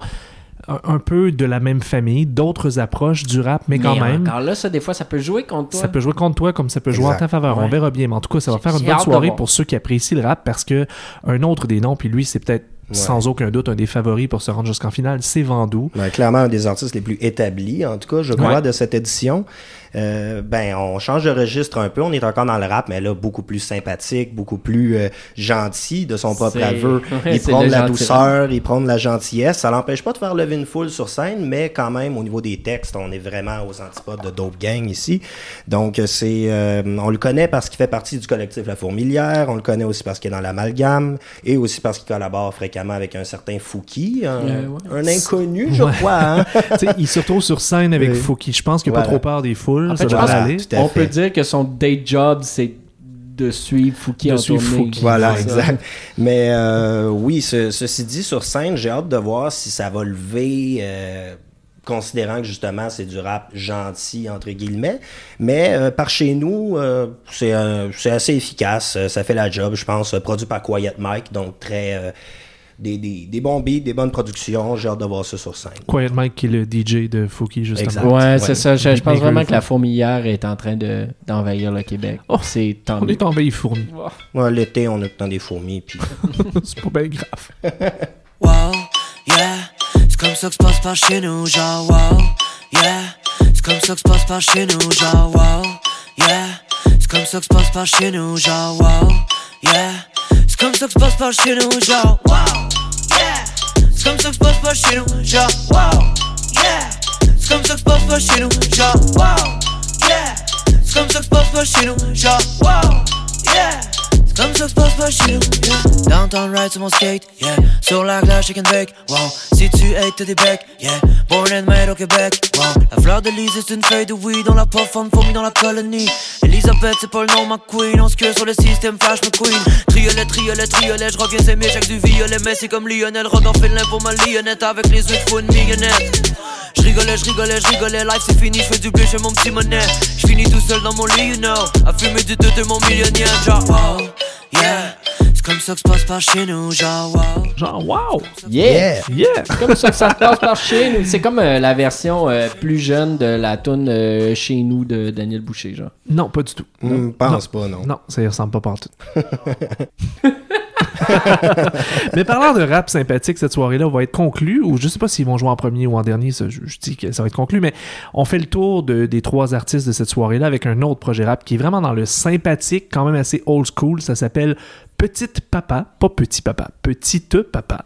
S3: un, peu de la même famille, d'autres approches du rap, mais quand même,
S4: Encore là, ça, des fois, ça peut jouer contre toi.
S3: ça peut jouer contre toi comme ça peut jouer en ta faveur. On verra bien. Mais en tout cas, ça va faire une bonne soirée pour ceux qui apprécient le rap parce que un autre des noms, puis lui, c'est peut-être sans aucun doute un des favoris pour se rendre jusqu'en finale, c'est Vandou.
S2: Ben, clairement un des artistes les plus établis, en tout cas, je crois,
S3: Ouais.
S2: de cette édition. Euh, ben, on change de registre un peu. On est encore dans le rap, mais là, beaucoup plus sympathique, beaucoup plus euh, gentil de son propre aveu.
S4: Ouais,
S2: il prend de la douceur, il prend de la gentillesse. Ça l'empêche pas de faire lever une foule sur scène, mais quand même, au niveau des textes, on est vraiment aux antipodes de Dope Gang ici. Donc, euh, c'est, euh, on le connaît parce qu'il fait partie du collectif La Fourmilière. On le connaît aussi parce qu'il est dans l'amalgame et aussi parce qu'il collabore fréquemment avec un certain Fouki, un,
S4: ouais.
S2: un inconnu, je
S3: Ouais.
S2: crois. Hein?
S3: Il se retrouve sur scène avec. Fouki. Je pense qu'il n'a pas trop peur des foules.
S4: En fait,
S3: ça
S4: je
S3: va
S4: pense-
S3: aller.
S2: Tout à
S4: On peut dire que son day job, c'est de suivre Fouki
S3: De
S4: en
S3: suivre
S4: tournée.
S3: Fouki.
S2: Voilà, exact. Mais euh, oui, ce- ceci dit, sur scène, j'ai hâte de voir si ça va lever, euh, considérant que justement c'est du rap gentil, entre guillemets. Mais euh, par chez nous, euh, c'est euh, assez efficace. Ça fait la job, je pense. Produit par Quiet Mike, donc très... des, des, des bons beats, des bonnes productions. J'ai hâte de voir ça sur scène.
S3: Quiet Mike qui est le DJ de Fouki, justement.
S2: Exact.
S4: Ouais,
S2: Ouais.
S4: c'est ça. Je, je pense vraiment que la fourmilière est en train de- d'envahir le Québec.
S3: Oh,
S4: c'est tant
S3: On est en veille fournie.
S2: Ouais, L'été, on a temps des fourmis. Puis...
S3: c'est pas bien grave.
S11: Wow, yeah. C'est comme ça que se passe par chez nous, genre wow, yeah. C'est comme ça que se passe par chez nous, genre wow, yeah. C'est comme ça que se passe par chez nous, genre wow, yeah. C'est comme ça que se passe par chez nous, genre wow, comme ça que se passe par chez nous, yeah. C'est comme ça que se passe par chez yeah. C'est comme ça que se passe par chez yeah. Comme ça que se passe pas chez nous. Downtown ride sur mon skate, yeah. Sur la glace, shake and bake, wow. Si tu hates, t'as des becs, yeah. Born and made au Québec, wow. La fleur de lys, c'est une feuille de weed. On la profonde, fourmi dans la colonie. Elisabeth, c'est pas le nom, ma queen. On se sur le système, flash McQueen. Triolet, triolet, triolet, je reviens, c'est mieux, avec du violet. Mais c'est comme Lionel, Félin pour ma lionnette. Avec les yeux, faut une mignonnette. Je rigolais, je life c'est fini, je fais du blé chez mon petit monnaie. Je finis tout seul dans mon lit, you know. À fumer du deux de mon millionnaire, yeah. C'est comme ça que se passe par chez nous, genre wow.
S3: Genre, wow!
S4: Yeah!
S3: Yeah!
S4: C'est comme ça que ça se passe par chez nous. C'est comme euh, la version euh, plus jeune de la tune euh, chez nous de Daniel Boucher, genre.
S3: Non, pas du tout.
S2: Hmm, pense pas, non.
S3: Non, ça y ressemble pas partout. Mais parlant de rap sympathique, cette soirée-là va être conclue, ou je sais pas s'ils vont jouer en premier ou en dernier, je, dis que ça va être conclu, mais on fait le tour de- des trois artistes de cette soirée-là avec un autre projet rap qui est vraiment dans le sympathique, quand même assez old school. Ça s'appelle Petite Papa, pas Petit Papa, Petite Papa.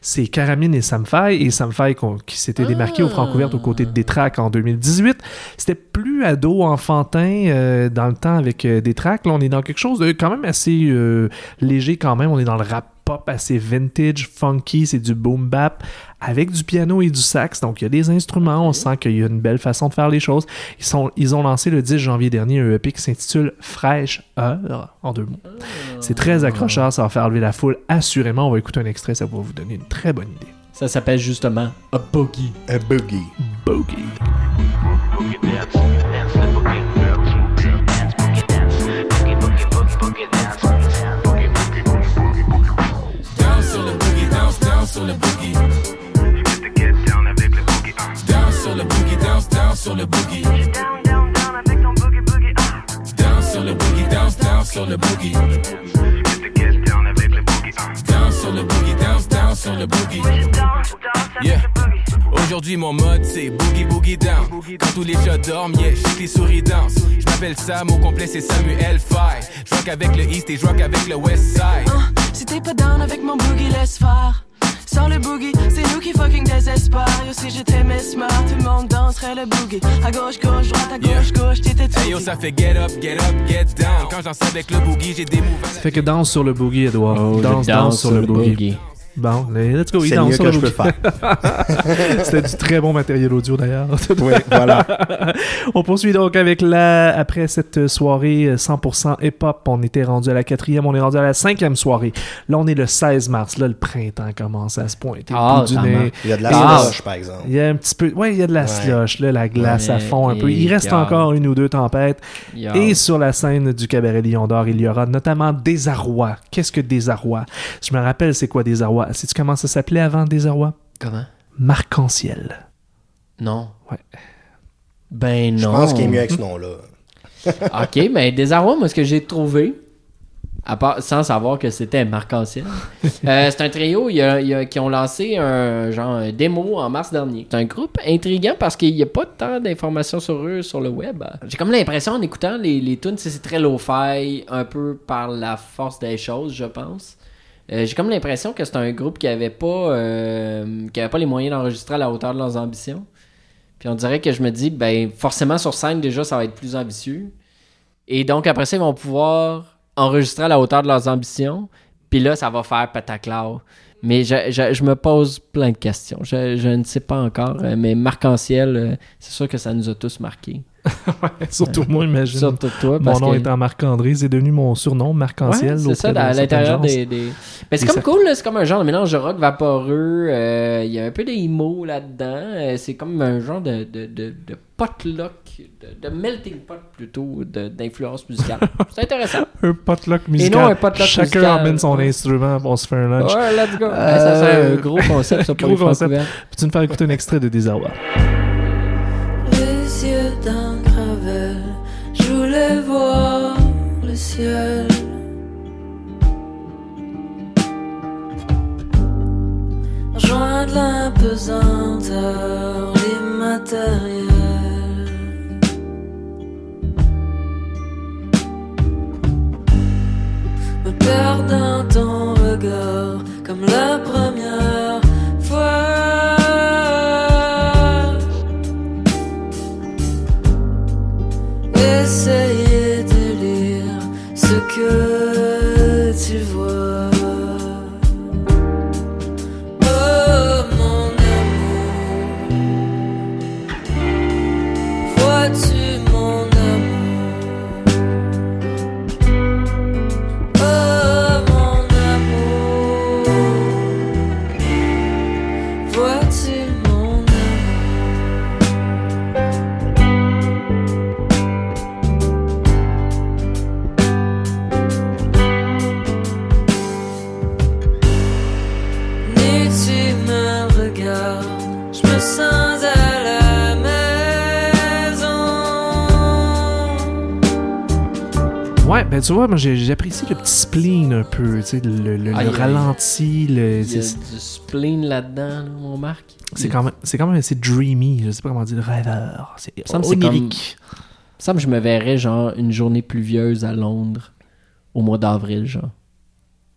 S3: C'est Caramine et Samfai, et Samfai qu'on- qui s'était démarqué au Francouverte aux côtés de Détrac en 2018. C'était plus ado, enfantin euh, dans le temps avec euh, Détrac. Là, on est dans quelque chose de quand même assez euh, léger quand même. On est dans le rap pop assez vintage, funky, c'est du boom bap avec du piano et du sax. Donc il y a des instruments, on sent qu'il y a une belle façon de faire les choses. Ils, sont, ils ont lancé le 10 janvier dernier un EP qui s'intitule Fraîche Heure en deux mots. C'est très accrocheur, ça va faire lever la foule assurément. On va écouter un extrait, ça va vous donner une très bonne idée.
S4: Ça s'appelle justement A Boogie.
S2: A boogie.
S3: Boogie.
S12: Sur le boogie, down sur le boogie. Down sur le boogie, danse, down sur le boogie. Down sur le boogie, danse, down sur le boogie. Yeah. Aujourd'hui mon mode c'est boogie boogie down Quand tous les chats dorment, yeah, je les souris dansent Je m'appelle Sam, au complet c'est Samuel Fay Je rock avec le East et je rock avec le West Side
S13: Si t'es pas down avec mon boogie, laisse faire. Sors le boogie, c'est nous qui fucking désespère. Yo, si j'étais mesmer, tout le monde danserait le boogie. À gauche, gauche, droite, à gauche, gauche, t'étais tout.
S12: Hey yo ça fait get up, get up, get down Quand j'en sais avec le boogie j'ai des moves
S3: Ça fait que danse sur le boogie, Edouard.
S4: Oh, je
S3: danse, danse sur le boogie.
S4: boogie.
S3: Bon, let's go.
S2: C'est mieux que je peux
S3: boogie. C'était du très bon matériel audio d'ailleurs.
S2: Oui, voilà.
S3: on poursuit donc avec la. Après cette soirée euh, 100% hip-hop, on était rendu à la quatrième, on est rendu à la cinquième soirée. Là, on est le 16 mars. Là, le printemps commence à se pointer. au
S4: Ah,
S3: bout du nez.
S2: Il y a de la
S4: Ah.
S2: slush, par exemple.
S3: Il y a un petit peu. Ouais, il y a de la
S2: Ouais.
S3: slush, là, la glace à
S4: Ouais,
S3: fond un peu. Il reste encore une ou deux tempêtes.
S4: Yeah.
S3: Et sur la scène du cabaret Lion d'Or, il y aura notamment Désarroi. Qu'est-ce que Désarroi? Je me rappelle c'est quoi Désarroi? Sais-tu comment ça s'appelait avant Désarroi?
S4: Comment?
S3: Marc-en-ciel.
S4: Non.
S3: Ouais.
S4: Ben non.
S2: Je pense qu'il est mieux avec ce nom-là.
S4: ok, mais Désarroi, moi, ce que j'ai trouvé, à part, sans savoir que c'était Marc-en-ciel, euh, c'est un trio il y a- il y a- qui ont lancé un genre un démo en mars dernier. C'est un groupe intriguant parce qu'il n'y a pas tant d'informations sur eux sur le web. J'ai comme l'impression en écoutant les, les tunes, c'est c'est très low-fi, un peu par la force des choses, je pense. Euh, J'ai comme l'impression que c'est un groupe qui avait pas euh, qui avait pas les moyens d'enregistrer à la hauteur de leurs ambitions. Puis on dirait que je me dis, ben forcément sur scène déjà ça va être plus ambitieux. Et donc après ça ils vont pouvoir enregistrer à la hauteur de leurs ambitions. Puis là ça va faire pataclao. Mais je, je- me pose plein de questions. Je, je ne sais pas encore. euh, Mais Marc-en-ciel, c'est sûr que ça nous a tous marqués.
S3: Surtout moi, imagine.
S4: Surtout toi.
S3: Mon
S4: parce
S3: nom
S4: que-
S3: étant Marc-André, c'est devenu mon surnom, Marc-en-ciel.
S4: Ouais, c'est ça, à l'intérieur des, des- Mais c'est comme cool, c'est comme un genre de mélange de rock vaporeux. euh, Il y a un peu des mots là-dedans. euh, c'est comme un genre de, de, de, de potluck, de, de melting pot plutôt, d'influence musicale. c'est intéressant.
S3: Un potluck musical.
S4: non un potluck
S3: Chacun
S4: musical.
S3: emmène son
S4: Ouais.
S3: instrument, on se fait un lunch.
S4: Ouais, let's go. Ouais, ça
S3: Euh,
S4: un gros concept, ça, pour
S3: gros concept.
S4: Francouverts.
S3: Peux-tu nous faire écouter un extrait de Désarroi?
S8: Ciel. Rejoindre l'impesanteur, l'immatériel. Tu vois,
S3: moi j'apprécie le petit spleen un peu, tu sais, le, le-
S4: Ah,
S3: ralenti, le,
S4: Il y a
S3: c'est
S4: du spleen là-dedans, là, mon Marc.
S3: c'est quand même, c'est quand même assez dreamy, je sais pas comment dire, rêveur, c'est
S4: Il me semble que c'est comme-
S3: onirique.
S4: Il me je me verrais, genre, une journée pluvieuse à Londres au mois d'avril, genre.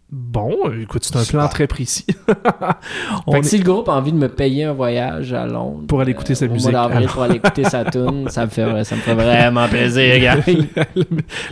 S3: Bon, écoute, c'est un plan très précis. On
S4: Fait que
S3: est-
S4: si le groupe a envie de me payer un voyage à Londres
S3: Pour aller écouter sa
S4: au
S3: musique,
S4: mois pour aller écouter sa tune, ça me fait, ça me fait vraiment plaisir, gars.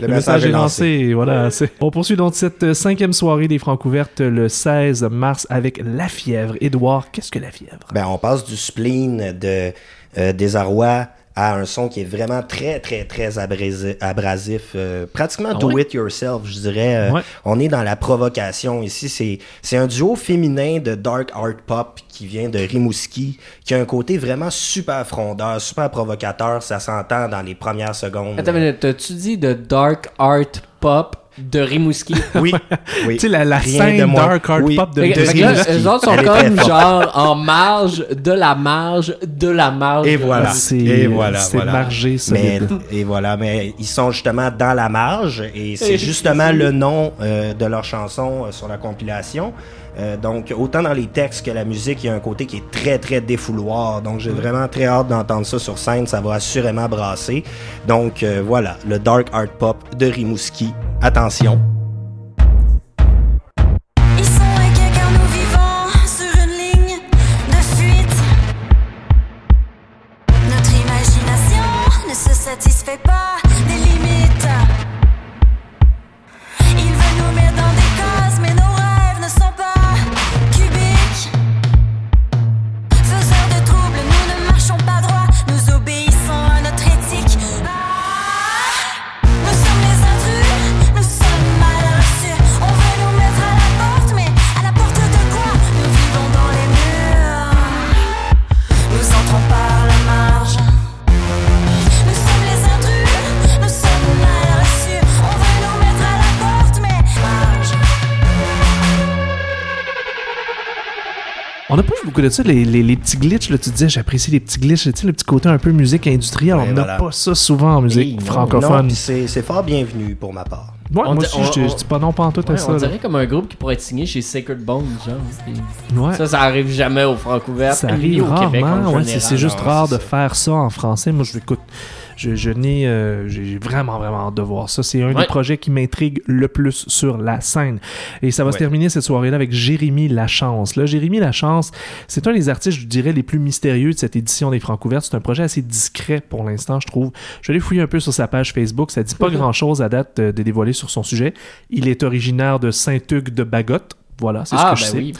S3: Le, message est lancé. Voilà. On poursuit donc cette euh, cinquième soirée des Francs ouvertes le 16 mars avec La Fièvre. Édouard, qu'est-ce que La Fièvre?
S2: Ben, on passe du spleen de euh, désarroi à un son qui est vraiment très, très, très abrasi- abrasif. euh, pratiquement
S3: Ah
S2: do it yourself, je dirais. Euh,
S3: Ouais.
S2: On est dans la provocation ici. C'est, c'est un duo féminin de dark art pop qui vient de Rimouski, qui a un côté vraiment super frondeur, super provocateur. Ça s'entend dans les premières secondes.
S4: Attends, mais t'as-tu dit de dark art pop de Rimouski?
S2: Oui, oui.
S3: Tu sais, la, scène
S2: de
S3: dark art
S2: Oui.
S3: pop de, Rimouski.
S4: eux autres sont comme genre en marge de la marge de la marge.
S2: Et
S4: de
S2: voilà.
S3: C'est,
S2: Et voilà,
S3: c'est
S2: voilà.
S3: margé
S2: Mais,
S3: solide.
S2: et voilà, mais ils sont justement dans la marge et
S4: Et
S2: c'est justement le nom euh, de leur chanson euh, sur la compilation. Euh, donc, autant dans les textes que la musique, il y a un côté qui est très, très défouloir. Donc, j'ai vraiment très hâte d'entendre ça sur scène. Ça va assurément brasser. Donc, euh, voilà, le dark art pop de Rimouski. Attention.
S8: De
S3: ça, les, les, les petits glitches. Là, tu disais, j'apprécie les petits glitches. Tu sais, le petit côté un peu musique industrielle.
S2: Ouais,
S3: on n'a
S2: voilà.
S3: pas ça souvent en musique
S4: Hey, non,
S2: Non,
S3: francophone.
S2: c'est c'est fort bienvenu pour ma part.
S3: Ouais,
S4: On
S3: moi aussi, je, je dis pas non, pas en tout à ça.
S4: on
S3: là.
S4: dirait comme un groupe qui pourrait être signé chez Sacred Bones, genre.
S3: Ouais.
S4: Ça, ça arrive jamais au Francouvert.
S3: Ça arrive
S4: au Québec en
S3: rarement, ouais, c'est juste
S2: non,
S3: rare de faire ça en français. Moi, je écoute, je, je n'ai, euh, j'ai vraiment, vraiment hâte de voir ça. C'est un des projets qui m'intrigue le plus sur la scène. Et ça va se terminer cette soirée-là avec Jérémy Lachance. Là, Jérémy Lachance, c'est un des artistes, je dirais, les plus mystérieux de cette édition des Francouvertes. C'est un projet assez discret pour l'instant, je trouve. Je l'ai fouillé un peu sur sa page Facebook. Ça dit pas grand-chose à date euh, de dévoiler sur son sujet. Il est originaire de Saint-Hugues de Bagotte. Voilà, c'est
S4: Ah,
S3: ce que je
S4: ben
S3: sais.
S4: oui.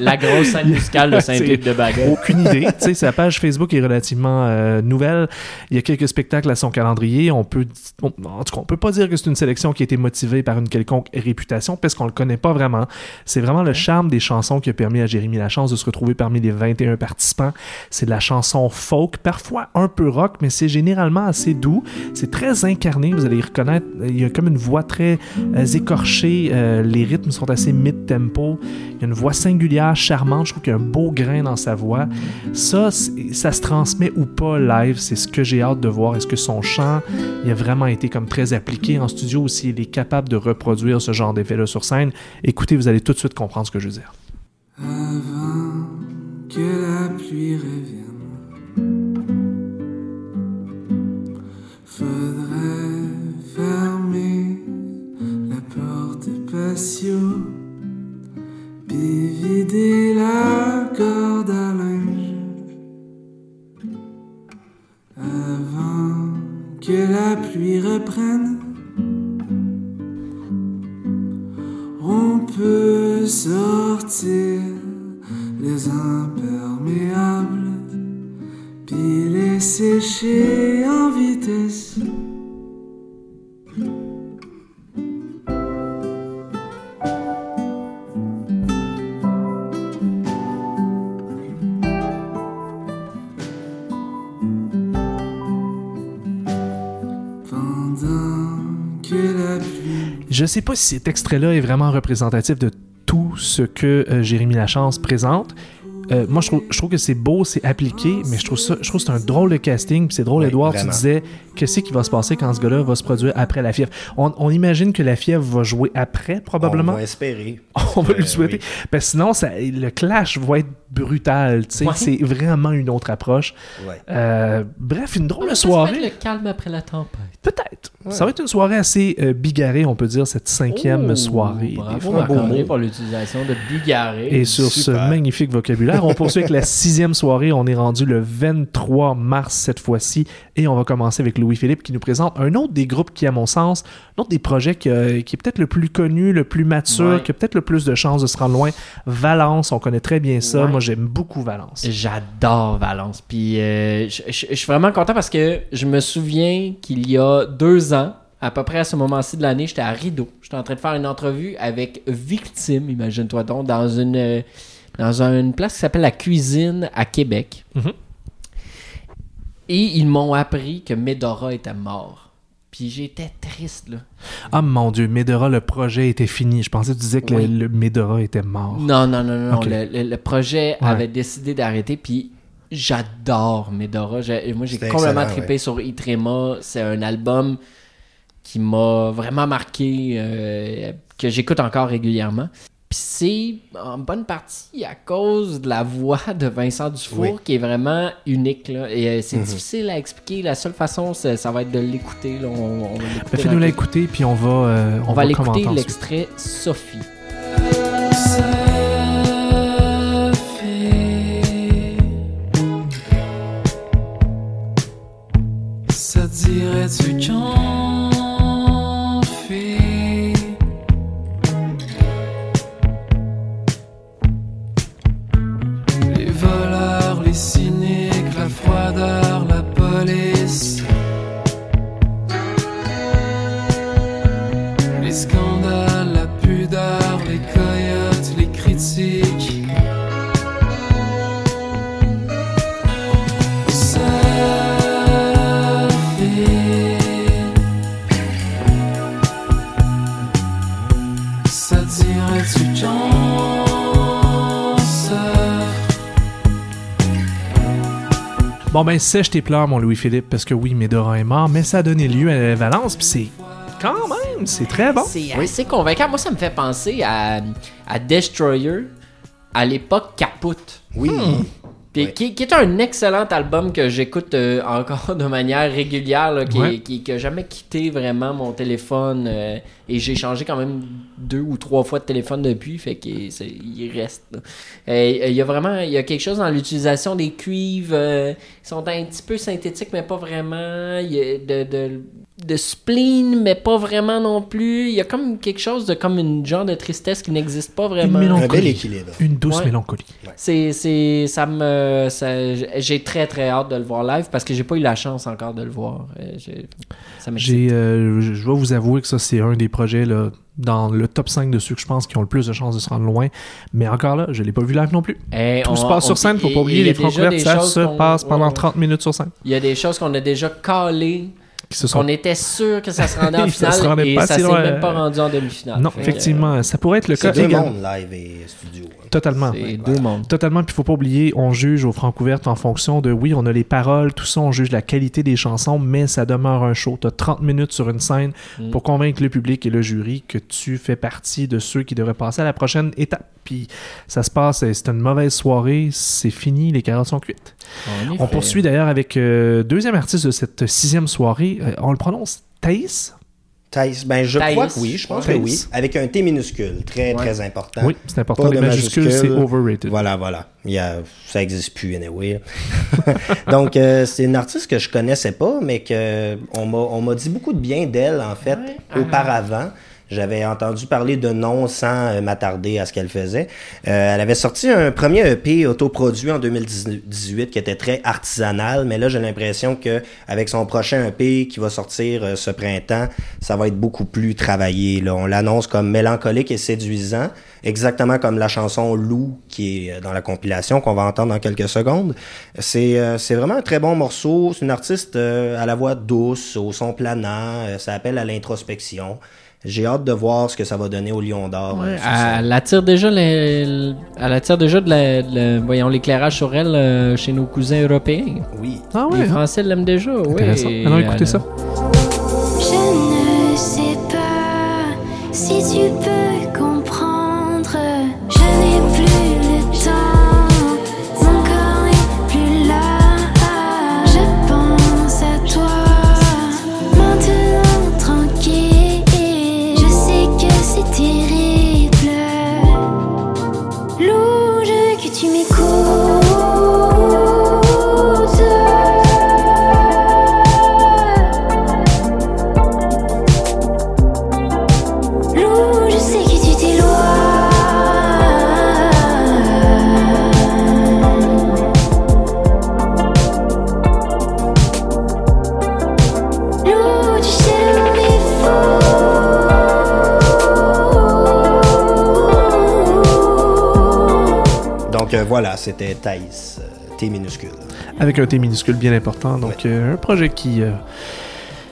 S4: La grosse scène musicale de Saint-Luc de Baguette.
S3: Aucune idée. tu sais, sa page Facebook est relativement euh, nouvelle. Il y a quelques spectacles à son calendrier. On peut, on- en tout cas, on peut pas dire que c'est une sélection qui a été motivée par une quelconque réputation parce qu'on le connaît pas vraiment. C'est vraiment le charme des chansons qui a permis à Jérémy Lachance de se retrouver parmi les 21 participants. C'est de la chanson folk, parfois un peu rock, mais c'est généralement assez doux. C'est très incarné. Vous allez y reconnaître. Il y a comme une voix très euh, écorchée. Euh, les rythmes sont assez mid-tempo. Il y a une voix singulière, charmante. Je trouve qu'il y a un beau grain dans sa voix. Ça, ça se transmet ou pas live. C'est ce que j'ai hâte de voir. Est-ce que son chant il a vraiment été comme très appliqué en studio ou s'il est capable de reproduire ce genre d'effet-là sur scène? Écoutez, vous allez tout de suite comprendre ce que je veux dire.
S6: Avant que la pluie revienne, faudrait fermer la porte puis vider la corde à linge. Avant que la pluie reprenne, on peut sortir les imperméables, puis les sécher en vitesse.
S3: Je sais pas si cet extrait-là est vraiment représentatif de tout ce que euh, Jérémy Lachance présente. Euh, moi, je trouve, je trouve que c'est beau, c'est appliqué, mais je trouve ça, je trouve que c'est un drôle de casting. Puis c'est drôle,
S2: Oui,
S3: Edouard,
S2: vraiment.
S3: tu disais, qu'est-ce qui va se passer quand ce gars-là va se produire après la fièvre? On, on imagine que la fièvre va jouer après, probablement?
S2: On va espérer.
S3: On va
S2: Euh,
S3: lui souhaiter.
S2: oui.
S3: Parce que sinon, ça, le clash va être brutal. tu sais.
S4: Ouais.
S3: C'est vraiment une autre approche.
S2: Ouais.
S3: Euh, bref, une drôle de
S4: Ça, ça va être
S3: soirée.
S4: le calme après la tempête.
S3: Peut-être. Ça va être une soirée assez euh, bigarrée, on peut dire, cette cinquième
S4: Oh,
S3: soirée.
S4: Bravo,
S3: Des beau mot.
S4: pour l'utilisation de bigarré.
S3: Et sur ce magnifique vocabulaire, on poursuit avec la sixième soirée. On est rendu le 23 mars cette fois-ci. Et on va commencer avec Louis-Philippe qui nous présente un autre des groupes qui, à mon sens, un autre des projets qui, euh, qui est peut-être le plus connu, le plus mature,
S4: Ouais.
S3: qui a peut-être le plus de chances de se rendre loin. Valence, on connaît très bien ça.
S4: Ouais.
S3: Moi, j'aime beaucoup Valence.
S4: J'adore Valence. Puis euh, je suis vraiment content parce que je me souviens qu'il y a deux ans, à peu près à ce moment-ci de l'année, j'étais à Rideau. J'étais en train de faire une entrevue avec Victime, imagine-toi donc, dans une, euh, dans une place qui s'appelle La Cuisine à Québec.
S3: Mhm.
S4: Et ils m'ont appris que Medora était mort. Puis j'étais triste, là.
S3: Ah mon Dieu, Medora, le projet était fini. Je pensais que tu disais que le-
S4: Oui.
S3: le, Medora était mort.
S4: Non, non, non, non. Le, le- le projet
S3: Ouais.
S4: avait décidé d'arrêter, puis j'adore Medora. Moi, j'ai complètement trippé sur Itrema. C'est un album qui m'a vraiment marqué, euh, que j'écoute encore régulièrement. Puis c'est en bonne partie à cause de la voix de Vincent Dufour
S2: Oui.
S4: qui est vraiment unique. Là. Et euh, c'est
S2: Mhm.
S4: difficile à expliquer. La seule façon, c'est- ça va être de l'écouter. là. On, on va l'écouter
S3: Ben, Fais-nous l'écouter, puis on va, euh,
S4: On, va aller
S3: commenter
S4: écouter
S3: ensuite.
S4: l'extrait Sophie.
S6: Ça te dirait-tu qu'on fait
S3: Ben, sèche tes pleurs, mon Louis-Philippe, parce que oui, Medora est mort, mais ça a donné lieu à Valence, puis c'est quand même, c'est très bon.
S4: C'est assez convaincant. Moi, ça me fait penser à, à Destroyer à l'époque Caput.
S2: Oui.
S4: Puis
S2: Ouais.
S4: qui, qui est un excellent album que j'écoute euh, encore de manière régulière, là, qui,
S3: Ouais.
S4: qui, qui a jamais quitté vraiment mon téléphone. euh, et j'ai changé quand même deux ou trois fois de téléphone depuis, fait qu'il il reste. Il y a vraiment il y a quelque chose dans l'utilisation des cuivres. euh, ils sont un petit peu synthétiques, mais pas vraiment. Il y a de, de, de spleen, mais pas vraiment non plus. Il y a comme quelque chose de comme une genre de tristesse qui n'existe pas
S3: Une
S4: vraiment.
S3: mélancolie.
S2: Un bel équilibre.
S3: Une douce
S4: Ouais.
S3: mélancolie.
S4: C'est, c'est, ça me, ça- j'ai très très hâte de le voir live parce que j'ai pas eu la chance encore de le voir. Euh, j'ai- ça m'excite.
S3: J'ai, euh, je dois vous avouer que ça, c'est un des projets là, dans le top 5 de ceux que je pense qui ont le plus de chances de se rendre loin. Mais encore là, je l'ai pas vu live non plus.
S4: Et
S3: Tout
S4: on-
S3: se passe
S4: on-
S3: sur scène, faut pas oublier les francs ça se passe pendant
S4: ouais, ouais.
S3: 30 minutes sur scène.
S4: Il y a des choses qu'on a déjà calées,
S3: Qui se sont
S4: qu'on était sûr que ça se rendait en
S3: Ça se
S4: finale
S3: rendait
S4: et
S3: pas
S4: ça s'est même pas rendu en demi-finale.
S3: Non, effectivement, ça pourrait être le cas
S2: C'est deux mondes, live et studio. hein.
S3: Totalement.
S4: C'est deux mondes.
S3: Totalement, puis faut pas oublier, on juge aux Francouvertes en fonction de, oui, on a les paroles, tout ça, on juge la qualité des chansons, mais ça demeure un show. T'as 30 minutes sur une scène
S4: Mm.
S3: pour convaincre le public et le jury que tu fais partie de ceux qui devraient passer à la prochaine étape. Puis ça se passe, euh, c'est une mauvaise soirée, c'est fini, les carottes sont cuites. On poursuit d'ailleurs avec euh, deuxième artiste de cette sixième soirée, euh, on le prononce Thaïs?
S2: Thaïs, ben je
S4: Thaïs.
S2: crois que oui, je pense que oui. Avec un T minuscule, très
S4: Ouais.
S2: très important.
S3: Oui, c'est important,
S2: Pas
S3: les majuscules, c'est overrated.
S2: Voilà, voilà. Il y a, ça existe plus, anyway. Donc, euh, c'est une artiste que je connaissais pas, mais que on m'a, on m'a dit beaucoup de bien d'elle, en fait,
S4: Ouais.
S2: Auparavant. J'avais entendu parler de nom sans euh, m'attarder à ce qu'elle faisait. Euh, elle avait sorti un premier EP autoproduit en 2018 qui était très artisanal, mais là j'ai l'impression que avec son prochain EP qui va sortir euh, ce printemps, ça va être beaucoup plus travaillé. Là. On l'annonce comme mélancolique et séduisant, exactement comme la chanson Lou qui est euh, dans la compilation qu'on va entendre dans quelques secondes. C'est euh, vraiment un très bon morceau. C'est une artiste à la voix douce, au son planant. Ça appelle à l'introspection. J'ai hâte de voir ce que ça va donner au Lion d'Or. euh,
S4: Ouais, elle attire déjà, les- elle attire déjà de la- de la- voyons, l'éclairage sur elle euh, chez nos cousins européens.
S2: Oui.
S3: Ah ouais,
S4: Les
S3: hein?
S4: Français l'aiment déjà, oui.
S3: Intéressant. Allons écouter
S4: Elle-
S3: ça.
S7: Je ne sais pas si tu peux
S2: Donc euh, voilà, c'était Thaïs, euh, T minuscule.
S3: Avec un T minuscule bien important. Donc, euh, un projet qui euh,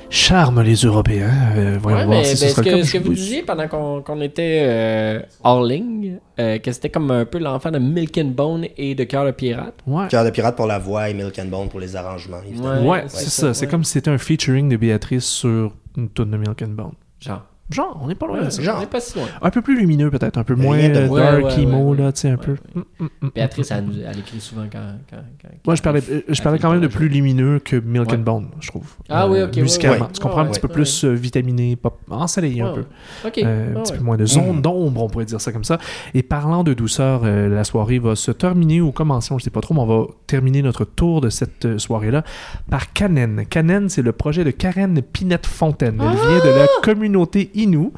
S3: charme les Européens. Euh, voyons
S4: Ouais,
S3: voir
S4: mais
S3: si ce
S4: ben,
S3: sera
S4: ce que, ce que vous disiez pendant qu'on était euh, hors ligne, euh, que c'était comme un peu l'enfant de Milk and Bone et de Cœur de Pirate.
S3: Ouais.
S2: Cœur de pirate pour la voix et Milk and Bone pour les arrangements, évidemment.
S3: Ouais, c'est ça. C'est comme si c'était un featuring de Béatrice sur une tonne de Milk and Bone.
S4: Genre.
S3: Genre, on n'est pas loin
S4: Ouais,
S3: de ça.
S4: genre. On n'est pas si loin.
S3: Un peu plus lumineux, peut-être. Un peu moins
S2: de-
S3: euh,
S2: Ouais,
S3: dark,
S4: ouais,
S3: emo,
S4: ouais,
S3: là, tu sais, un peu. Mm, mm, mm,
S4: Béatrice, elle, écrit souvent quand. quand, quand
S3: Moi, je parlais, euh, je parlais quand même de plus lumineux que Milk
S4: Ouais.
S3: and Bone, je trouve.
S4: Ah oui, ok, ouais,
S3: Musicalement.
S4: ouais.
S3: Tu comprends
S4: Ouais,
S3: un petit peu
S4: ouais.
S3: plus euh, vitaminé, pop, ensoleillé un peu.
S4: Ok,
S3: Euh, un petit peu moins de zone d'ombre, on pourrait dire ça comme ça. Et parlant de douceur, euh, la soirée va se terminer ou commencer, on ne sait pas trop, mais on va terminer notre tour de cette euh, soirée-là par Canen. Canen, c'est le projet de Karen Pinette Fontaine. Elle vient de la communauté Innu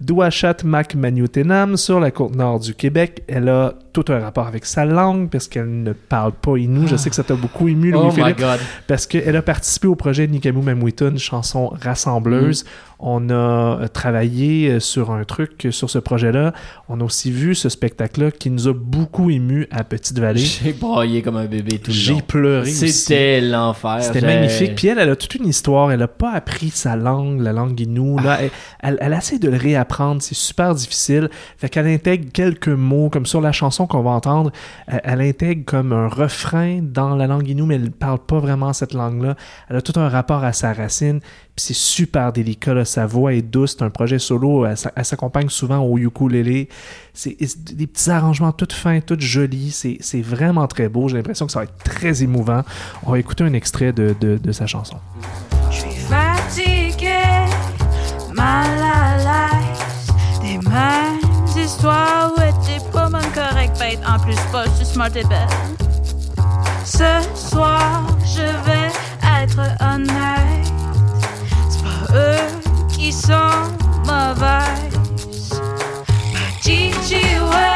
S3: d'Ouachat Mac Manioutenam sur la côte nord du Québec. Elle a tout un rapport avec sa langue parce qu'elle ne parle pas Innu. Je sais que ça t'a beaucoup ému,
S4: Oh my
S3: Louis-Philippe
S4: God.
S3: parce qu'elle a participé au projet Nikamu Mamwitun, chanson rassembleuse. On a euh, travaillé euh, sur un truc euh, sur ce projet-là. On a aussi vu ce spectacle-là qui nous a beaucoup ému à Petite-Vallée.
S4: J'ai braillé comme un bébé tout le long.
S3: J'ai pleuré.
S4: C'était l'enfer.
S3: C'était magnifique. Puis elle, elle a toute une histoire. Elle n'a pas appris sa langue, la langue Innu. Là, elle, elle, elle essaie de le réapprendre. C'est super difficile. Fait qu'elle intègre quelques mots, comme sur la chanson qu'on va entendre. Elle, elle intègre comme un refrain dans la langue Innu, mais elle ne parle pas vraiment cette langue-là. Elle a tout un rapport à sa racine. Puis c'est super délicat. Sa voix est douce. C'est un projet solo. Elle, s'a- elle s'accompagne souvent au ukulélé. C'est des petits arrangements tout fins, tout jolis. C'est vraiment très beau. J'ai l'impression que ça va être très émouvant. On va écouter un extrait de, de, sa chanson.
S14: fatigué, mal à l'aise en plus pas je suis smart et belle. Ce soir je vais être honnête. C'est pas eux qui sont mauvaises Gigi ouais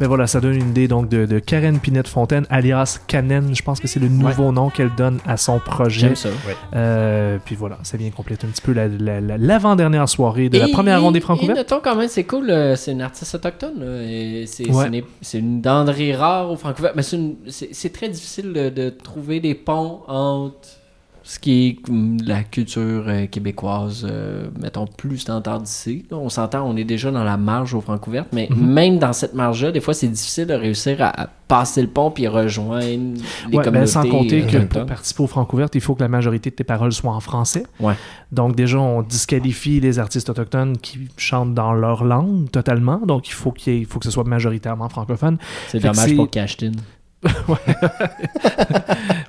S3: Mais voilà, ça donne une idée donc de, de Karen Pinette Fontaine, alias Canen. Je pense que c'est le nouveau nom qu'elle donne à son projet.
S4: J'aime ça.
S3: Euh, puis voilà, ça vient compléter un petit peu la- la- la- l'avant-dernière soirée de la
S4: Et-
S3: première ronde des
S4: et-
S3: francs
S4: Et
S3: ouverts.
S4: notons quand même, c'est cool, euh, c'est une artiste autochtone. c'est
S3: Ouais.
S4: une denrée rare au Francouvert. Mais c'est une- c'est c'est très difficile de, de trouver des ponts entre ce qui est la culture euh, québécoise, euh, mettons, plus standard d'ici. On s'entend, on est déjà dans la marge au Francouvert, mais
S3: Mhm.
S4: même dans cette marge-là, des fois, c'est difficile de réussir à, à passer le pont puis rejoindre les
S3: Ouais, ben,
S4: communautés
S3: sans compter
S4: euh,
S3: que pour participer aux francs ouvertes, il faut que la majorité de tes paroles soient en français.
S4: Ouais.
S3: Donc déjà, on disqualifie les artistes autochtones qui chantent dans leur langue totalement. Donc il faut qu'il faut que ce soit majoritairement francophone.
S4: C'est dommage pour Cashtin.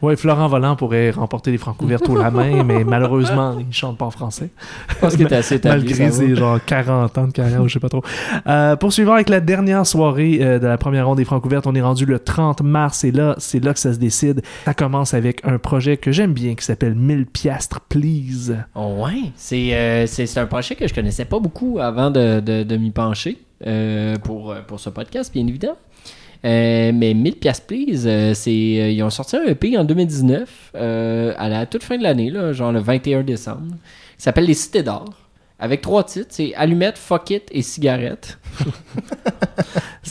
S3: Ouais, Florent Volant pourrait remporter les francs ouvertes au la main, mais malheureusement, il chante pas en français.
S4: Je pense qu'il est assez établi,
S3: Malgré ses genre 40 ans de carrière, je sais pas trop. Euh, poursuivons avec la dernière soirée euh, de la première ronde des francs ouvertes. On est rendu le 30 mars et là, c'est là que ça se décide. Ça commence avec un projet que j'aime bien qui s'appelle 1000 piastres, please.
S4: Oh, ouais, c'est euh, c'est c'est un projet que je connaissais pas beaucoup avant de, de, de m'y pencher euh, pour, pour ce podcast, bien évidemment. Euh, mais 1000 pièces please, euh, c'est euh, ils ont sorti un EP en 2019 euh, à la toute fin de l'année là, genre le 21 décembre. Il s'appelle Les Cités d'or avec trois titres, c'est Allumette, Fuck It et Cigarette.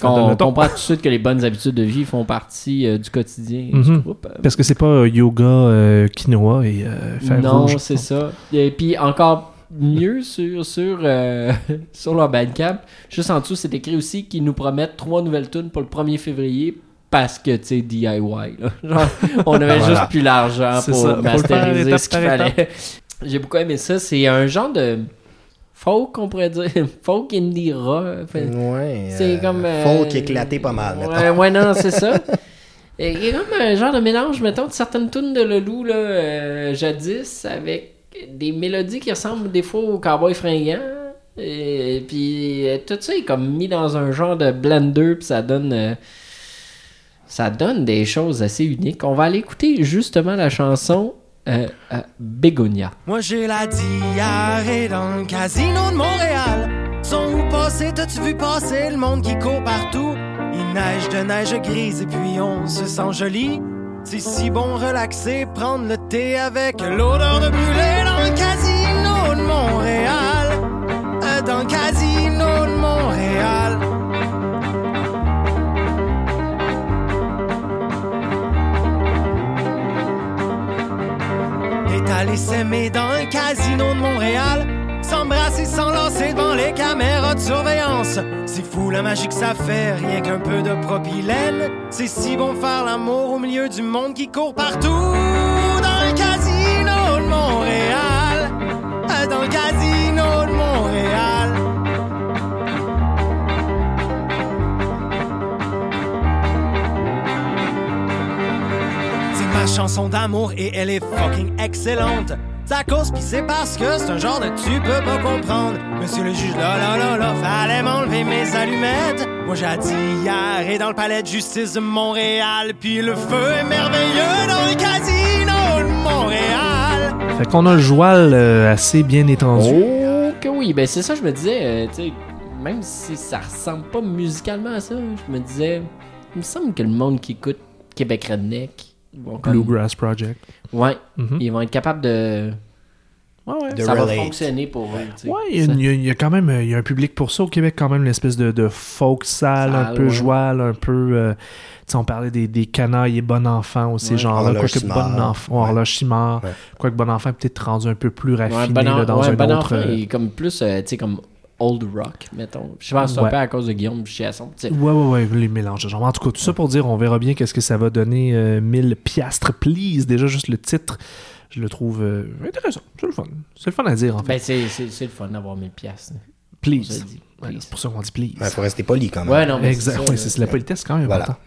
S4: On comprend tout de suite que les bonnes habitudes de vie font partie euh, du quotidien du
S3: Mhm.
S4: groupe.
S3: Parce que c'est pas euh, yoga, euh, quinoa et euh,
S4: non, c'est ça. Et puis encore mieux sur sur euh, sur leur Bandcamp, juste en dessous, c'est écrit aussi qu'ils nous promettent trois nouvelles tunes pour le 1er février parce que tu sais DIY là. Genre, on avait
S2: Voilà.
S4: juste plus l'argent pour
S3: ça,
S4: masteriser ce qu'il fallait. J'ai beaucoup aimé ça, c'est un genre de folk on pourrait dire, folk indie rock.
S2: Ouais.
S4: c'est
S2: euh,
S4: comme euh,
S2: Folk éclaté pas mal, mettons.
S4: Ouais, ouais, non, c'est ça. Il y a comme un genre de mélange, mettons, de certaines tunes de Leloup, là, euh, jadis, avec des mélodies qui ressemblent des fois au cowboy fringant. Et puis euh, tout ça est comme mis dans un genre de blender, puis ça donne. euh, ça donne des choses assez uniques. On va aller écouter justement la chanson euh, euh, Bégonia.
S15: Moi j'ai la diarrhée dans le casino de Montréal. Son où passé, t'as-tu vu passer le monde qui court partout? Il neige de neige grise et puis on se sent joli. C'est si bon relaxer, prendre le thé avec l'odeur de brûlé le casino de Montréal. Euh, Dans le casino de Montréal. allé s'aimer dans un casino de Montréal. S'embrasser, s'enlacer devant les caméras de surveillance. C'est fou la magie que ça fait, rien qu'un peu de propylène. C'est si bon faire l'amour au milieu du monde qui court partout. Dans le casino de Montréal. Dans le casino de Montréal. C'est ma chanson d'amour et elle est fucking excellente. À cause pis c'est parce que c'est un genre de tu peux pas comprendre. Monsieur le juge, là là là là, fallait m'enlever mes allumettes. Moi j'ai dit hier et dans le palais de justice de Montréal. Puis le feu est merveilleux dans le casino de Montréal.
S3: Fait qu'on a le joual euh, assez bien étendu.
S4: Oh que oui, ben c'est ça je me disais, euh, tu sais, même si ça ressemble pas musicalement à ça, je me disais, il me semble que le monde qui écoute Québec Redneck, ils vont comme-
S3: Bluegrass Project.
S4: ouais,
S3: Mhm.
S4: ils vont être capables de,
S3: Ouais, ouais.
S4: Ça va fonctionner pour eux.
S3: Ouais, il y, a y y quand même il y a un public pour ça au Québec, quand même, l'espèce de, de folk sale, un peu
S4: ouais.
S3: joual, un peu. euh, on parlait des, des canailles et bon enfant aussi,
S4: Ouais.
S3: genre
S2: Horloge
S3: quoique bon enfant,
S2: Ouais.
S3: horloge
S2: Ouais.
S3: quoique bon enfant est peut-être rendu un peu plus raffiné
S4: Ouais, bon,
S3: là, dans
S4: ouais,
S3: un
S4: bon
S3: autre.
S4: enfant
S3: euh,
S4: est comme plus, euh, tu sais, comme old rock, mettons. Je pense que c'est un
S3: Ouais.
S4: peu à cause de Guillaume Chiasson.
S3: Ouais, ouais, ouais, les mélanges de genres. En tout cas, tout ça pour dire, on verra bien qu'est-ce que ça va donner. euh, 1000 piastres, please. Déjà, juste le titre, je le trouve euh, intéressant. C'est le fun. C'est le fun à dire, en fait.
S4: Ben, c'est, le fun d'avoir 1000 piastres.
S3: Please. Ouais, c'est pour ça qu'on dit please.
S2: Il faut rester poli quand même.
S4: Ouais, non, mais
S3: Exact,
S4: c'est ça,
S3: la politesse quand même
S2: Voilà.
S3: important.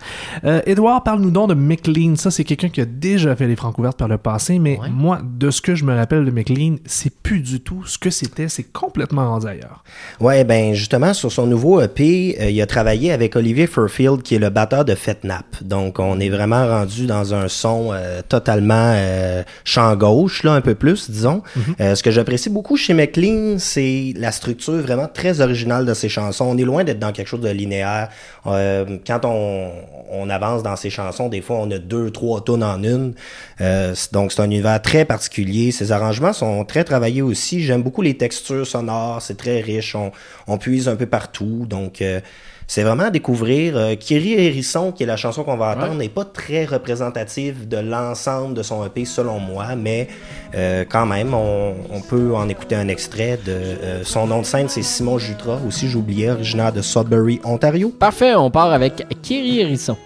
S3: Euh, Edouard, parle-nous donc de McLean. Ça, c'est quelqu'un qui a déjà fait les francs ouvertes par le passé, mais
S4: Ouais.
S3: moi, de ce que je me rappelle de McLean, c'est plus du tout ce que c'était. C'est complètement rendu ailleurs.
S2: Ouais, ben justement, sur son nouveau EP, euh, il a travaillé avec Olivier Furfield, qui est le batteur de Fetnap. Donc, on est vraiment rendu dans un son euh, totalement euh, champ gauche, là, un peu plus, disons. Euh, ce que j'apprécie beaucoup chez McLean, c'est la structure vraiment très originale de ses chansons. On est loin d'être dans quelque chose de linéaire. Euh, quand on, on avance dans ses chansons, des fois, on a deux, trois tonnes en une. Euh, donc, c'est un univers très particulier. Ses arrangements sont très travaillés aussi. J'aime beaucoup les textures sonores. C'est très riche. On, on puise un peu partout. Donc, euh, c'est vraiment à découvrir. Euh, Kiri Hérisson, qui est la chanson qu'on va entendre, n'est pas très représentative de l'ensemble de son EP, selon moi. Mais euh, quand même, on, on peut en écouter un extrait de euh, son nom de scène, c'est Simon Jutra, aussi j'oubliais, originaire de Sudbury, Ontario.
S4: Parfait, on part avec Kiri Hérisson.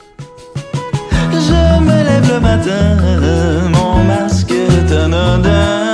S11: Je me lève le matin, mon masque est anodin. Je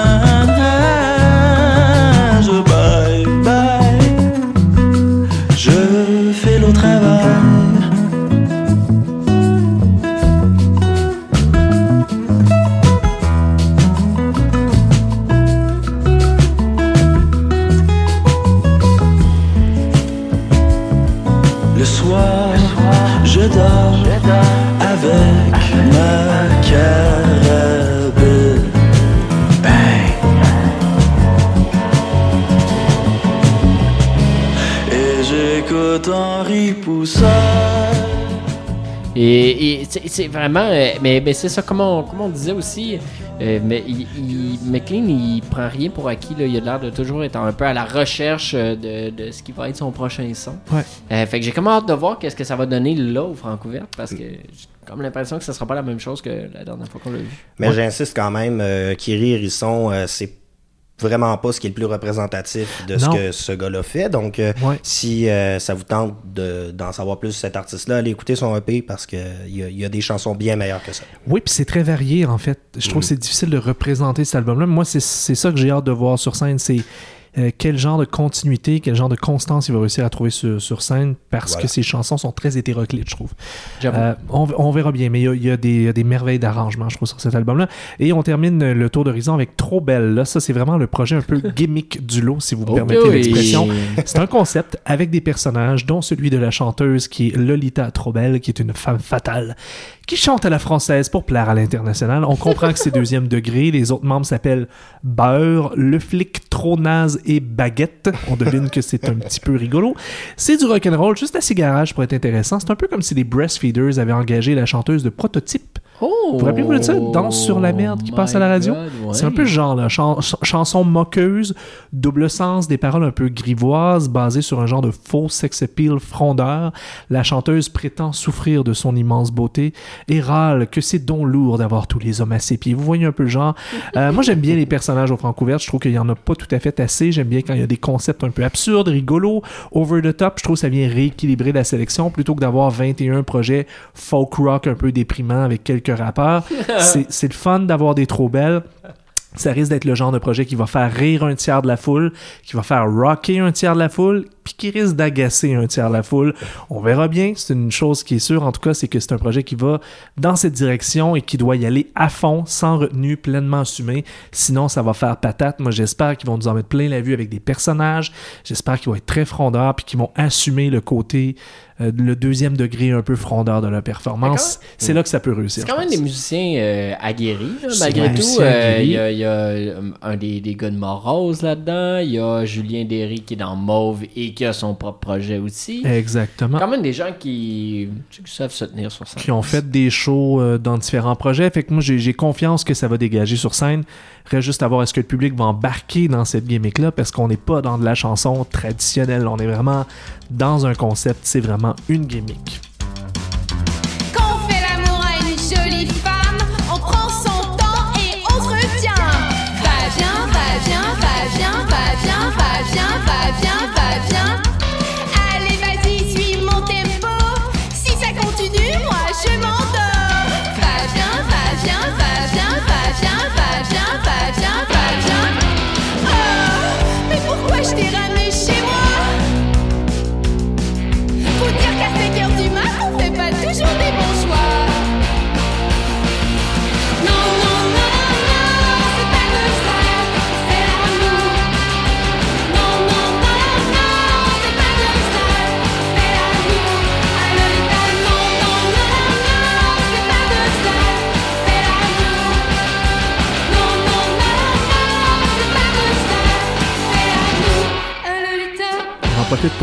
S4: Et, c'est vraiment. Euh, mais, c'est ça, comme on, on disait aussi, euh, mais il, McLean, il prend rien pour acquis. Là. Il a l'air de toujours être un peu à la recherche euh, de, ce qui va être son prochain son. Fait que j'ai comme hâte de voir qu'est-ce que ça va donner là au Francouverte parce que j'ai comme l'impression que ce sera pas la même chose que la dernière fois qu'on l'a vu.
S2: Mais j'insiste quand même, euh, Kiri Hérisson, c'est vraiment pas ce qui est le plus représentatif de ce que ce gars-là fait. Donc, euh,
S3: Ouais.
S2: si euh, ça vous tente de- d'en savoir plus sur cet artiste-là, allez écouter son EP parce qu'il y, a- il y a des chansons bien meilleures que ça.
S3: Oui, puis c'est très varié en fait. Je trouve que c'est difficile de représenter cet album-là. Moi, c'est c'est ça que j'ai hâte de voir sur scène. C'est euh, quel genre de continuité, quel genre de constance il va réussir à trouver sur, sur scène? Parce
S2: Voilà.
S3: que ses chansons sont très hétéroclites, je trouve. Euh, on, on verra bien, mais il y a, y des, il y a des merveilles d'arrangement, je trouve, sur cet album-là. Et on termine le tour d'horizon avec Trop Belle. Là, ça, c'est vraiment le projet un peu gimmick du lot, si vous me
S4: Ok,
S3: permettez l'expression. C'est un concept avec des personnages, dont celui de la chanteuse qui est Lolita Trobel, qui est une femme fatale, qui chante à la française pour plaire à l'international. On comprend que c'est deuxième degré. Les autres membres s'appellent Beurre, Le Flic, Trop Naze et Baguette. On devine que c'est un petit peu rigolo. C'est du rock'n'roll, juste assez garage pour être intéressant. C'est un peu comme si les Breastfeeders avaient engagé la chanteuse de Prototype.
S4: Oh!
S3: Vous vous rappelez-vous de ça? Danse sur la merde qui
S4: my
S3: passe à la radio?
S4: God, ouais.
S3: C'est un peu ce genre là, chan- ch- chanson moqueuse, double sens, des paroles un peu grivoises, basées sur un genre de faux sex appeal frondeur. La chanteuse prétend souffrir de son immense beauté et râle que c'est donc lourd d'avoir tous les hommes à ses pieds. Vous voyez un peu le genre. Euh, moi, j'aime bien les personnages au Francouverte. Je trouve qu'il y en a pas tout à fait assez. J'aime bien quand il y a des concepts un peu absurdes, rigolos, over the top. Je trouve que ça vient rééquilibrer la sélection plutôt que d'avoir 21 projets folk rock un peu déprimants avec quelques c'est le fun d'avoir des trop belles. Ça risque d'être le genre de projet qui va faire rire un tiers de la foule, qui va faire rocker un tiers de la foule, puis qui risque d'agacer un tiers de la foule. On verra bien. C'est une chose qui est sûre, en tout cas, c'est que c'est un projet qui va dans cette direction et qui doit y aller à fond, sans retenue, pleinement assumé. Sinon, ça va faire patate. Moi, j'espère qu'ils vont nous en mettre plein la vue avec des personnages. J'espère qu'ils vont être très frondeurs, puis qu'ils vont assumer le côté, euh, le deuxième degré un peu frondeur de leur performance. C'est là que ça peut réussir.
S4: C'est quand même
S3: pense.
S4: des musiciens euh, aguerris, là, malgré tout.
S3: musiciens
S4: Euh. Il y a, il y a, un des, des gars de Morose là-dedans. Il y a Julien Derry qui est dans Mauve et qui a son propre projet aussi.
S3: Exactement.
S4: Quand même des gens qui, savent se tenir sur scène.
S3: qui ont fait des shows euh, dans différents projets. Fait que moi, j'ai j'ai confiance que ça va dégager sur scène. Reste juste à voir est-ce que le public va embarquer dans cette gimmick-là, parce qu'on n'est pas dans de la chanson traditionnelle. On est vraiment dans un concept, c'est vraiment une gimmick.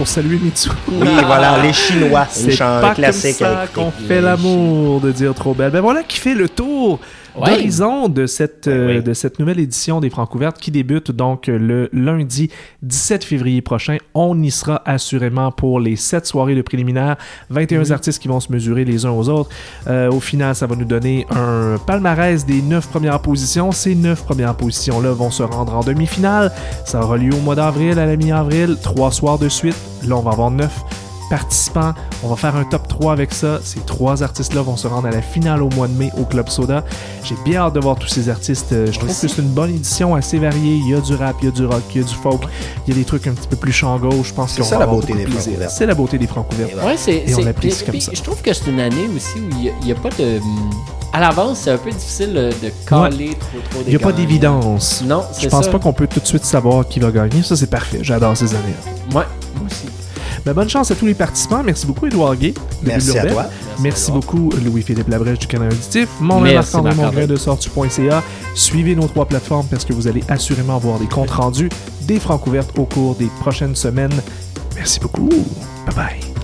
S3: Pour saluer Mitsu.
S2: Oui, voilà, les Chinois,
S3: C'est pas
S2: classique
S3: comme ça qu'on fait l'amour de dire trop belle. Ben voilà qui fait le tour
S4: Ouais.
S3: d'horizon de cette euh,
S2: Ben oui.
S3: de cette nouvelle édition des Francouvertes qui débute donc euh, le lundi 17 février prochain. On y sera assurément pour les sept soirées de préliminaires, 21 artistes qui vont se mesurer les uns aux autres. Euh, au final, ça va nous donner un palmarès des neuf premières positions. Ces neuf premières positions-là vont se rendre en demi-finale. Ça aura lieu au mois d'avril, à la mi-avril, trois soirs de suite. Là, on va avoir neuf participants. On va faire un top 3 avec ça. Ces trois artistes-là vont se rendre à la finale au mois de mai au Club Soda. J'ai bien hâte de voir tous ces artistes. Euh, Je trouve que c'est une bonne édition assez variée. Il y a du rap, il y a du rock, il y a du folk, il y a des trucs un petit peu plus champ gauche. Je pense
S2: C'est
S3: qu'on va
S2: la
S3: avoir
S2: beauté des
S3: plaisir. C'est la beauté des francs ouverts.
S4: Ouais, c'est.
S3: Et on
S4: puis-
S3: comme ça.
S4: Je trouve que c'est une année aussi où il y a- il n'y a, pas de. À l'avance, c'est un peu difficile de caler trop trop
S3: Il n'y a pas d'évidence.
S4: Non,
S3: Je pense
S4: ça.
S3: pas qu'on peut tout de suite savoir qui va gagner. Ça, c'est parfait. J'adore ces années-là.
S4: Ouais, moi aussi.
S3: Ben, bonne chance à tous les participants. Merci beaucoup, Édouard Gay. de
S2: Merci à toi.
S3: Merci beaucoup, Louis-Philippe Labrèche du Canal Auditif. Mon nom est Marc-André de sortu.ca. Suivez nos trois plateformes parce que vous allez assurément avoir des comptes rendus des francs ouvertes au cours des prochaines semaines. Merci beaucoup. Bye bye.